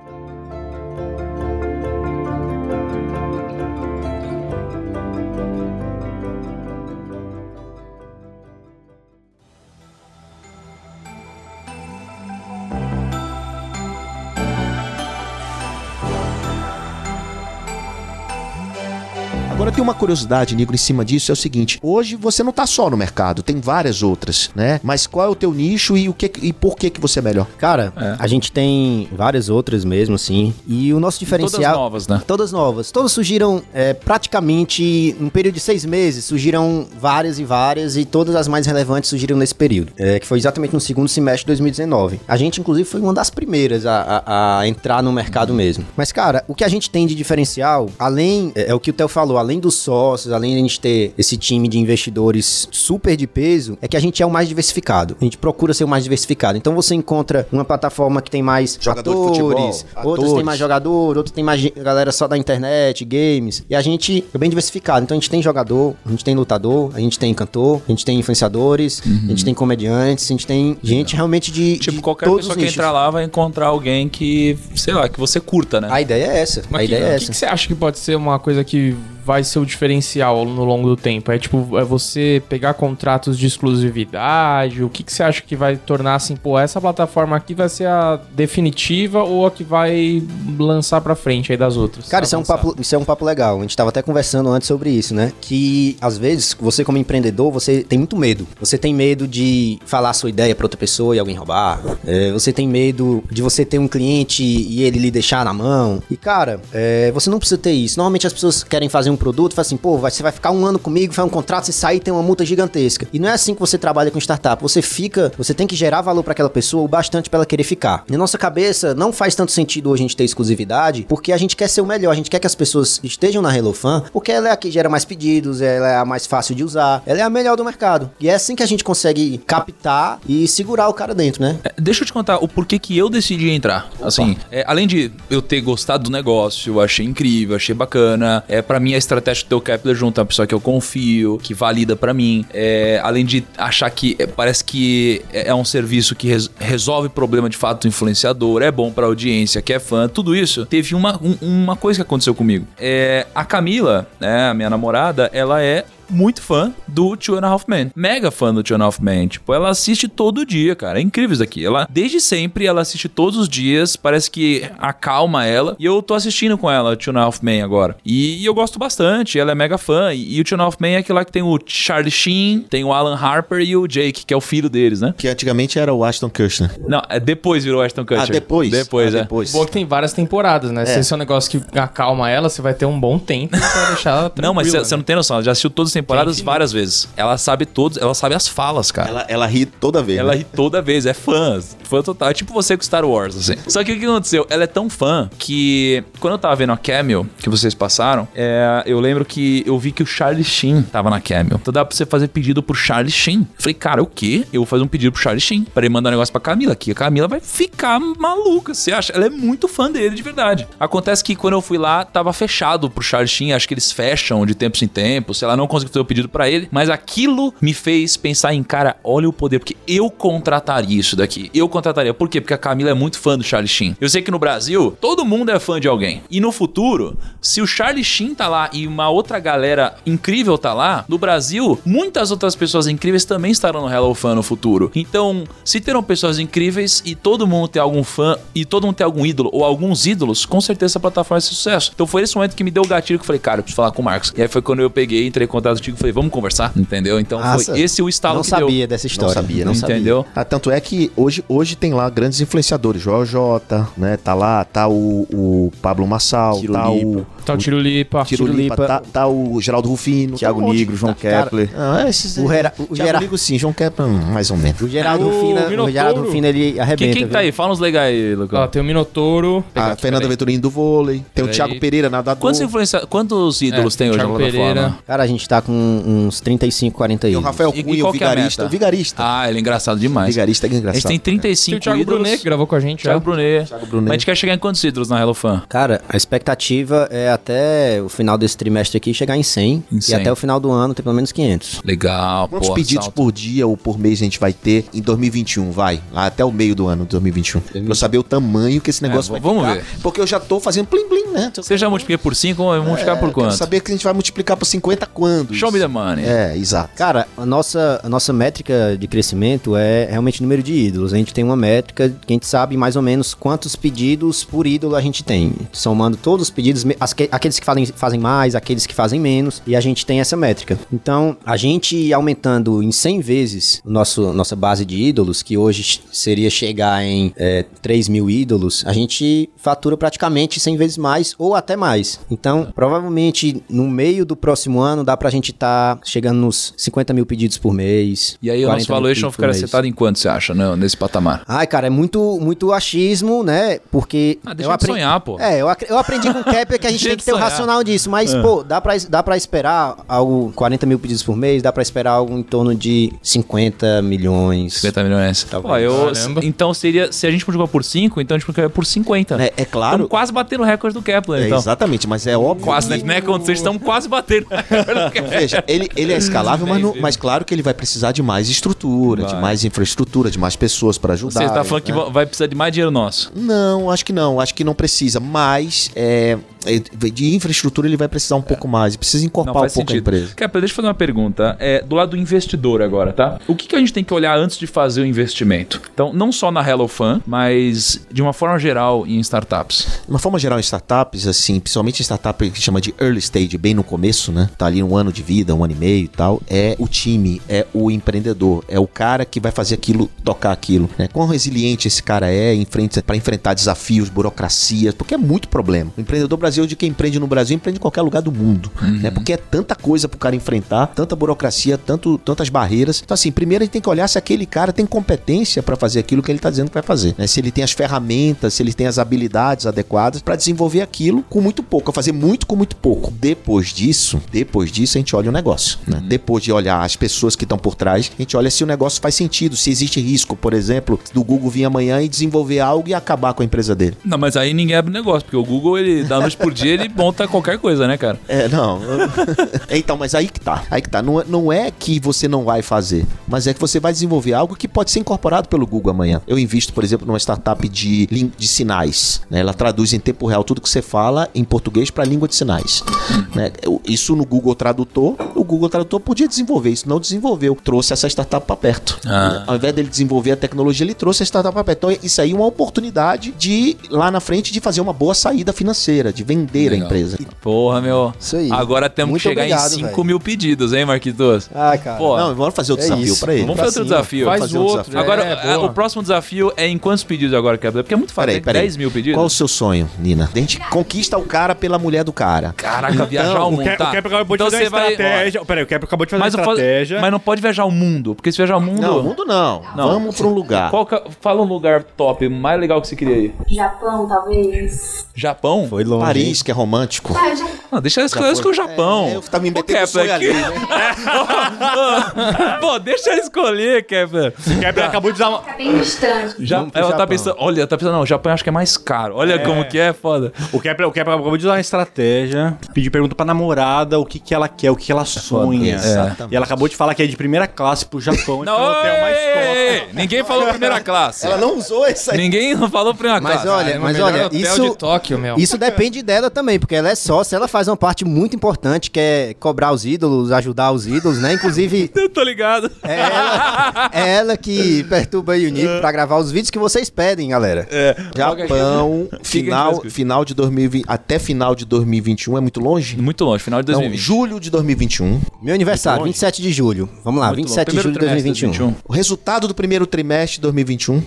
Agora tem uma curiosidade, Negro, em cima disso, é o seguinte: hoje você não tá só no mercado, tem várias outras, né? Mas qual é o teu nicho e o que e por que que você é melhor? Cara, É. a gente tem várias outras mesmo, assim. E o nosso diferencial. Todas novas, né? Todas novas. Todas surgiram é, praticamente num período de seis meses. Surgiram várias e várias, e todas as mais relevantes surgiram nesse período. É, que foi exatamente no segundo semestre de 2019. A gente, inclusive, foi uma das primeiras a, a- a entrar no mercado mesmo. Mas, cara, o que a gente tem de diferencial, além, é, é o que o Theo falou, além além dos sócios, além de a gente ter esse time de investidores super de peso, é que a gente é o mais diversificado. A gente procura ser o mais diversificado. Então você encontra uma plataforma que tem mais Jogador de atores, futebol, outros atores. tem mais jogador, outros tem mais galera só da internet, games. E a gente é bem diversificado. Então a gente tem jogador, a gente tem lutador, a gente tem cantor, a gente tem influenciadores, a gente tem comediantes, a gente tem gente realmente de, Tipo, de qualquer todos pessoa que entrar lá vai encontrar alguém que, sei lá, que você curta, né? A ideia é essa. Mas a que- ideia é o essa. que, que você acha que pode ser uma coisa que vai ser o diferencial no longo do tempo? É tipo, é você pegar contratos de exclusividade? O que, que você acha que vai tornar assim, pô, essa plataforma aqui vai ser a definitiva ou a que vai lançar pra frente aí das outras? Cara, isso é, um papo, isso é um papo legal. A gente tava até conversando antes sobre isso, né? Que às vezes, você como empreendedor, você tem muito medo. Você tem medo de falar a sua ideia pra outra pessoa e alguém roubar. É, você tem medo de você ter um cliente e ele lhe deixar na mão. E, cara, é, você não precisa ter isso. Normalmente as pessoas querem fazer um produto e falam assim, pô, você vai ficar um ano comigo, faz um contrato, você sair tem uma multa gigantesca. E não é assim que você trabalha com startup. Você fica, você tem que gerar valor pra aquela pessoa o bastante pra ela querer ficar. Na nossa cabeça, não faz tanto sentido a gente ter exclusividade, porque a gente quer ser o melhor, a gente quer que as pessoas estejam na HelloFan, porque ela é a que gera mais pedidos, ela é a mais fácil de usar, ela é a melhor do mercado. E é assim que a gente consegue captar e segurar o cara dentro, né? É, Deixa eu te contar o porquê que eu decidi entrar. Assim, é, além de eu ter gostado do negócio, achei incrível, achei bacana. É para mim a estratégia de ter o Kepler junto é uma pessoa que eu confio, que valida pra mim. É, além de achar que é, parece que é é um serviço que res- resolve problema de fato do influenciador, é bom pra audiência, que é fã, tudo isso. Teve uma, um- uma coisa que aconteceu comigo. É, a Camila, né, a minha namorada, ela é muito fã do Two and a Half Men. Mega fã do Two and a Half Men. Tipo, ela assiste todo dia, cara. É incrível isso aqui. Ela, desde sempre, ela assiste todos os dias. Parece que acalma ela. E eu tô assistindo com ela, Two and a Half Men agora. E, e eu gosto bastante. Ela é mega fã. E, e o Two and a Half Men é aquele lá que tem o Charlie Sheen, tem o Alan Harper e o Jake, que é o filho deles, né? Que antigamente era o Ashton Kutcher. Não, é depois virou Ashton Kutcher. Ah, depois? Depois, ah, é. depois. Bom que tem várias temporadas, né? Se esse é um negócio que acalma ela, você vai ter um bom tempo pra deixar ela. [LAUGHS] Não, mas você né? não tem noção. Ela já assistiu todas as temporadas Tem várias vezes. Ela sabe todos, ela sabe as falas, cara. Ela, ela ri toda vez. Ela né? ri toda vez, é fã. Fã total. É tipo você com Star Wars, assim. Só que o que aconteceu? Ela é tão fã que quando eu tava vendo a Camel que vocês passaram, é, eu lembro que eu vi que o Charlie Sheen tava na Camel. Então dá pra você fazer pedido pro Charlie Sheen. Eu Falei, cara, o quê? Eu vou fazer um pedido pro Charlie Sheen pra ele mandar um negócio pra Camila aqui. A Camila vai ficar maluca, você acha? Ela é muito fã dele, de verdade. Acontece que quando eu fui lá, tava fechado pro Charlie Sheen. Acho que eles fecham de tempos em tempos. Sei lá, não consegui o pedido pra ele. Mas aquilo me fez pensar em, cara, olha o poder. Porque eu contrataria isso daqui. Eu contrataria. Por quê? Porque a Camila é muito fã do Charlie Sheen. Eu sei que no Brasil, todo mundo é fã de alguém. E no futuro, se o Charlie Sheen tá lá e uma outra galera incrível tá lá, no Brasil, muitas outras pessoas incríveis também estarão no Hello Fan no futuro. Então, se terão pessoas incríveis e todo mundo tem algum fã e todo mundo tem algum ídolo ou alguns ídolos, com certeza essa plataforma ser sucesso. Então foi esse momento que me deu o gatilho que eu falei, cara, eu preciso falar com o Marcos. E aí foi quando eu peguei, entrei em contato contigo e falei, vamos conversar, entendeu? Então Nossa, foi esse o estalo não que sabia deu. dessa história. sabia, não sabia. Entendeu? Ah, tanto é que hoje, hoje tem lá grandes influenciadores. Joel J, né? Tá lá, tá o, o Pablo Massal, tá Lipa. o Tá o Tiro Lipa. Tiro Lipa, Lipa. tá, tá o Geraldo Rufino. Thiago tá um monte. Nigro, João Cara, Kepler. Ah, esses, O Gera- o Thiago Gera- Nigro sim, João Kepler hum, mais ou menos. O Geraldo O Rufino, o Minotouro. Geraldo Rufino, ele arrebenta. Quem, quem que tá aí? Fala uns legais aí, Ó, Lucão. tem o Minotouro. A aqui, Fernanda. Venturini do vôlei. Tem o. Thiago Pereira, nadador. Quantos, influencia... Quantos ídolos É, tem hoje Thiago na plataforma? Pereira. Cara, a gente tá com uns 35, 40 Tem o ídolos. Rafael E- e Cunha, o qual que é a vigarista. meta? O vigarista. Ah, ele é engraçado demais. Vigarista é A gente engraçado. tem Tem 35 o Thiago ídolos. Brunet, que gravou com a gente Thiago. Brunet. Thiago Brunet. Mas a gente quer chegar em quantos ídolos na HelloFan? Cara, a expectativa é até o final desse trimestre aqui chegar em 100. Em E 100. até o final do ano ter pelo menos 500. Legal, Quantos pô, pedidos por dia ou por mês a gente vai ter em 2021? Vai, lá até o meio do ano de 2021. Pra eu saber o tamanho que esse negócio É, vai vamos ficar. ver. Porque eu já tô fazendo plim plim, né? Você já multiplica por 5, vamos multiplicar por É, Quero quanto? saber que a gente vai multiplicar por 50 quando? Show me the money. É, exato. Cara, a nossa, a nossa métrica de crescimento é realmente o número de ídolos. A gente tem uma métrica que a gente sabe mais ou menos quantos pedidos por ídolo a gente tem. Somando todos os pedidos, as que- aqueles que fazem, fazem mais, aqueles que fazem menos, e a gente tem essa métrica. Então, a gente aumentando em 100 vezes nosso, nossa base de ídolos, que hoje seria chegar em é, 3 mil ídolos, a gente fatura praticamente 100 vezes mais ou até mais. Então, provavelmente no meio do próximo ano dá pra gente estar chegando nos 50 mil pedidos por mês. E aí o 40 nosso valuation ficará setado em quanto, você acha, né, nesse patamar? Ai, cara, é muito, muito achismo, né? Porque. Ah, deixa eu apre- sonhar, pô. É, eu, eu aprendi com o Kepler que a gente [LAUGHS] [LAUGHS] tem que ter o sonhar. racional disso. Mas, pô, dá pra, dá pra esperar algo, 40 mil pedidos por mês, dá pra esperar algo em torno de 50 milhões. 50 milhões. Talvez. Ó, eu, então seria, se a gente multiplicou por 5, então a gente multiplicou por 50. É, é claro. Estamos quase batendo o recorde do Kepler, É, então. exatamente, mas é óbvio. Quase, que- né? Não é quando vocês estão quase batendo o recorde do Kepler. Veja, ele, ele é escalável, mas, não- mas claro que ele vai precisar de mais estrutura, de Vai. mais infraestrutura, de mais pessoas para ajudar. Você está falando que né? va- vai precisar de mais dinheiro nosso. Não, acho que não. Acho que não precisa. Mas é, é, de infraestrutura ele vai precisar um pouco mais. Precisa Não faz um pouco sentido. a empresa. Kepler, deixa eu fazer uma pergunta. É, do lado do investidor agora, tá? O que, que a gente tem que olhar antes de fazer o investimento? Então, não só na HelloFan, mas de uma forma geral em startups. De uma forma geral, em startups, assim, principalmente em startup que chama de early stage, bem no começo, né? Tá ali um ano de vida, um ano e meio e tal. É o time, é o empreendedor, é o cara que vai fazer aquilo, tocar aquilo. Né? Quão resiliente esse cara é para enfrentar desafios, burocracias, porque é muito problema. O empreendedor brasileiro de quem empreende no Brasil empreende em qualquer lugar do mundo, né? Porque é tanta coisa pro cara enfrentar, tanta burocracia, tanto, tantas barreiras. Então, assim, primeiro a gente tem que olhar se aquele cara tem competência para fazer aquilo que ele tá dizendo que vai fazer, né? Se ele tem as ferramentas, se ele tem as habilidades adequadas para desenvolver aquilo com muito pouco, fazer muito com muito pouco. Depois disso, depois disso a gente olha o negócio, né? Depois de olhar as pessoas que estão por trás, a gente olha se o negócio faz sentido, se existe risco, por exemplo, do Google vir amanhã e desenvolver algo e acabar com a empresa dele. Não, mas aí ninguém abre negócio, porque o Google, ele, da noite por dia, ele monta qualquer coisa, né, cara? É, não. [LAUGHS] então, mas aí que tá. Aí que tá. Não, é- não é que você não vai fazer, mas é que você vai desenvolver algo que pode ser incorporado pelo Google amanhã. Eu invisto, por exemplo, numa startup de, de sinais. né? Ela traduz em tempo real tudo que você fala em português para língua de sinais. né? Isso no Google Tradutor, o Google Tradutor podia desenvolver isso, não desenvolveu. Trouxe essa startup para perto. Ah. Ao invés dele desenvolver a tecnologia, ele trouxe a startup para perto. Então, isso aí é uma oportunidade de, lá na frente, de fazer uma boa saída financeira, de vender Legal. a empresa. Porra, meu. Isso aí. Agora temos Muito que chegar obrigado, em 5 velho. mil pedidos, hein, Marquitos? Ah, cara. Pô, Não, vamos fazer outro É desafio isso. pra ele. Vamos fazer outro desafio. Faz fazer outro. desafio. Agora, é, é, o próximo desafio é em quantos pedidos agora, Kepler? Porque é muito fácil. Peraí, né? peraí. 10 mil pedidos? Qual o seu sonho, Nina? A gente conquista o cara pela mulher do cara. Caraca, viajar o O mundo. Ke- tá. o Kepler acabou de Então fazer vai- estratégia. Peraí, o Kepler acabou de fazer Mas, estratégia. mas não pode viajar o mundo, porque se viajar o mundo... Não, o mundo não. Não. Vamos pra um lugar. Qual que- fala um lugar top, mais legal que você queria ir. Japão, talvez. Japão? Foi longe. hein? Paris, que é romântico. Ah. Não, deixa eles escolher que o Japão. É, eu tava me metendo no Kepler, ali, né? [LAUGHS] Pô, deixa ele escolher, Kepler. O Kepler acabou de usar uma. Fica bem distante. Já, Vamos pro ela tá Japão. pensando, olha, ela tá pensando, não, o Japão eu acho que é mais caro. Olha como que é, foda. O Kepler, o Kepler acabou de usar uma estratégia. Pedir pergunta pra namorada o que, que ela quer, o que, que ela sonha. Exatamente. E ela acabou de falar que é de primeira classe pro Japão. Não, então ela escola. ei, ei, ninguém falou primeira classe. Ela não usou essa. Ninguém não falou primeira Mas classe. olha, É o mas olha, hotel isso, de Tóquio, meu. isso depende dela também, porque ela é sócia, ela faz uma parte muito importante, que é cobrar os ídolos, ajudar os ídolos, né? Inclusive, [LAUGHS] Eu tô ligado. é ela, é ela que perturba aí o Nico pra gravar os vídeos que vocês pedem, galera. Japão, final, final de 2020, até final de 2021 é muito longe? Muito longe, final de Não, 2020. julho de 2021. Meu aniversário, 27 de julho. Vamos lá, Muito 27 de julho de Primeiro trimestre 2021. O resultado do primeiro trimestre de 2021.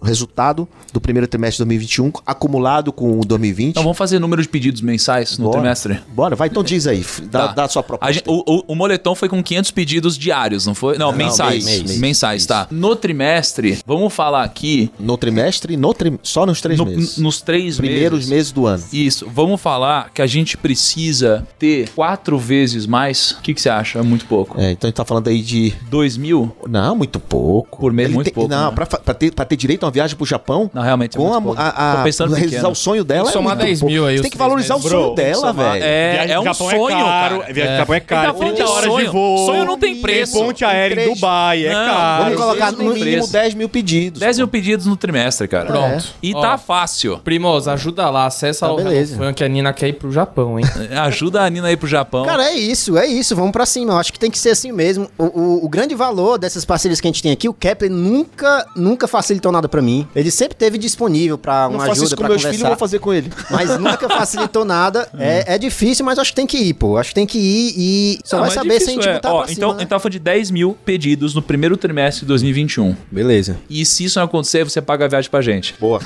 O resultado do primeiro trimestre de 2021 acumulado com o 2020. Então vamos fazer número de pedidos mensais no Bora. trimestre? Bora, vai, então diz aí. [LAUGHS] Dá, Tá. dá a sua A proposta. gente- o, o- o moletom foi com 500 pedidos diários, não foi? Não, mensais. mês, mês. mensais, tá. No trimestre, vamos falar aqui No trimestre, no tri... só nos três no- meses. nos três primeiros meses. meses do ano. Isso, vamos falar que a gente precisa ter quatro vezes mais. O que, que você acha? É muito pouco. É, então a gente tá falando aí de. Dois mil? Não, muito pouco. Por mês, Ele muito tem- pouco, Não, né? pra, pra ter, pra ter direito a uma viagem pro Japão. Não, realmente é Com muito a, pouco. a, a, Tô pensando realizar pequeno. o sonho dela. É somar muito 10 pouco. mil aí Você tem que valorizar o sonho tem dela, somar- velho. É, é um Japão sonho, é caro. cara. Viagem pro Japão é caro. Ele tá falando 30 de horas sonho. de voo. Sonho não tem preço. Ponte aérea em. Dubai, é Não, caro. Vamos colocar no mínimo preço. 10 mil pedidos. 10 mil pedidos no trimestre, cara. Pronto. E Ó. tá fácil. Primos, ajuda lá, acessa Tá o Fun que a Nina quer ir pro Japão, hein? [LAUGHS] Ajuda a Nina aí pro Japão. Cara, é isso, é isso, vamos pra cima. Eu acho que tem que ser assim mesmo. O, o- o grande valor dessas parcerias que a gente tem aqui, o Kepler nunca, nunca facilitou nada pra mim. Ele sempre teve disponível pra Não uma faço ajuda, isso com pra meus conversar. filhos, eu vou fazer com ele. Mas nunca [LAUGHS] facilitou nada. [LAUGHS] É, é difícil, mas acho que tem que ir, pô. Acho que tem que ir e só Não, vai mas saber se a difícil, gente é. botar Ó, pra então, cima, né? então foi de 10 mil pedidos no primeiro trimestre de 2021. Beleza. E se isso não acontecer, você paga a viagem pra gente. Boa.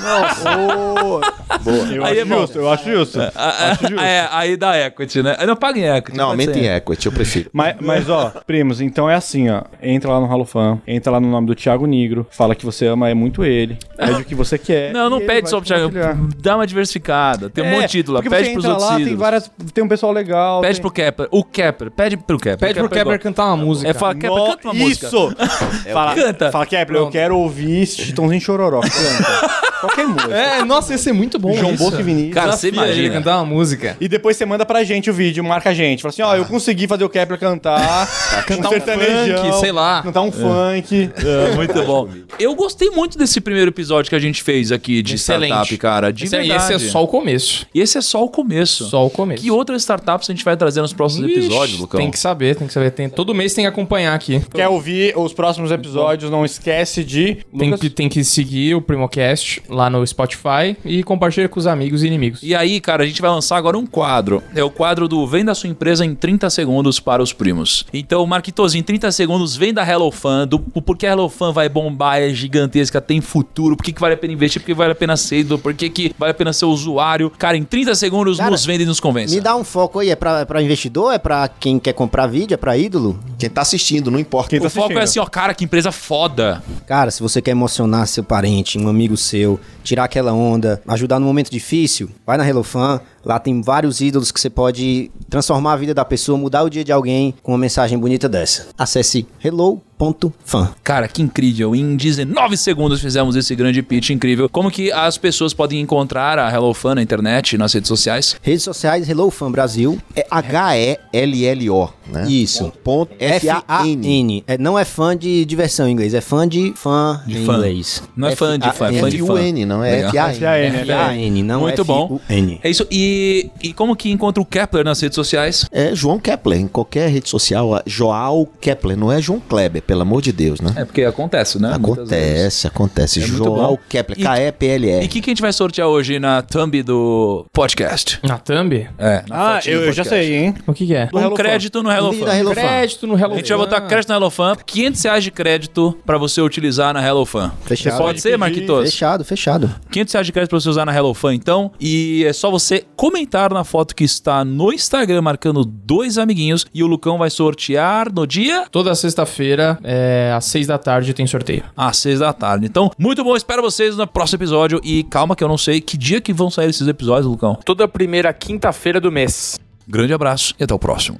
Eu Aí acho é justo, eu acho justo. Ah, Acho justo. É, aí dá equity, né? Aí não paga em equity. Não, aumenta em equity, eu prefiro. Mas, mas, ó, primos, então é assim, ó. Entra lá no HaloFan, entra lá no nome do Thiago Negro, fala que você ama é muito ele, pede o que você quer. Não, não pede só pro Thiago. Dá uma diversificada. Tem um É, monte título, Porque pede pros outros lá, tem ídolos. várias. Tem um pessoal legal. Pede tem... pro Kepler. O Kepler. Pede pro Kepler. Pede pro Kepler cantar uma música. É, fala, Kepler, No- canta uma música. Isso! [LAUGHS] fala, Canta. Fala, Kepler, eu quero ouvir Chitãozinho Chororó. Canta. [LAUGHS] Qualquer música. É, nossa, ia ser muito bom João isso. Bosco e Vinícius. Cara, você imagina. cantar uma música. E depois você manda pra gente o vídeo, marca a gente. Fala assim, ó, eu consegui fazer o Kepler cantar. [LAUGHS] Cantar um sertanejão, funk, sei lá. Cantar um funk. É, muito bom. Eu gostei muito desse primeiro episódio que a gente fez aqui de Excelente. startup, cara. De Esse, verdade. esse é só o começo. E esse é só o começo. Só o começo. Que outras startups a gente vai trazer nos próximos Ixi, episódios, Lucão? Tem que saber, tem que saber. Tem, todo mês tem que acompanhar aqui. Quer ouvir os próximos episódios? Não esquece de. Tem que, tem que seguir o Primocast lá no Spotify e compartilhar com os amigos e inimigos. E aí, cara, a gente vai lançar agora um quadro. É o quadro do Venda sua empresa em 30 segundos para os primos. Então, Marquitos, em 30 segundos, vem da HelloFan, do o porquê a HelloFan vai bombar, é gigantesca, tem futuro, por que, que vale a pena investir, por que vale a pena ser ídolo, por que, que vale a pena ser usuário. Cara, em 30 segundos, Cara, nos vende e nos convence. Me dá um foco aí, é pra, é pra investidor, é pra quem quer comprar vídeo, é pra ídolo? Quem tá assistindo, não importa. Quem tá O foco é assim, assistindo. ó, cara, que empresa foda. Cara, se você quer emocionar seu parente, um amigo seu, tirar aquela onda, ajudar no momento difícil, vai na HelloFan. Lá tem vários ídolos que você pode transformar a vida da pessoa, mudar o dia de alguém com uma mensagem bonita dessa. Acesse hello.fan. Cara, que incrível. Em 19 segundos fizemos esse grande pitch incrível. Como que as pessoas podem encontrar a HelloFan na internet, nas redes sociais? Redes sociais HelloFan Brasil. É H-E-L-L-O, né? Isso. Ponto F-A-N. F-A-N. É, não é fã de diversão em inglês, é fã de fã De em fã. inglês. Não é fã de fã, é fã de fã. F-U-N, não é. F-A-N. F-A-N, né? F-A-N, não Muito bom. É isso. E, e como que encontra o Kepler nas redes sociais? É João Kepler, em qualquer rede social, João Kepler, não é João Kleber, pelo amor de Deus, né? É porque acontece, né? Acontece, acontece. É João. Kepler, E- K-E-P-L-R. E o que, que a gente vai sortear hoje na thumb do podcast? Na Thumb? É, na Ah, eu, eu já sei, hein? O que, que é? Um HelloFan. crédito no HelloFan. da HelloFan. Crédito no Hello A gente vai botar crédito na HelloFan, 500 reais de crédito pra você utilizar na HelloFan. Fechado. Pode ser, Marquitos? Fechado, fechado. 500 reais de crédito pra você usar na HelloFan, então. E é só você comentar na foto que está no Instagram, marcando dois amiguinhos. E o Lucão vai sortear no dia Toda sexta-feira, é, às seis da tarde, tem sorteio. às seis da tarde. Então, muito bom. Espero vocês no próximo episódio. E calma que eu não sei que dia que vão sair esses episódios, Lucão. Toda primeira quinta-feira do mês. Grande abraço e até o próximo.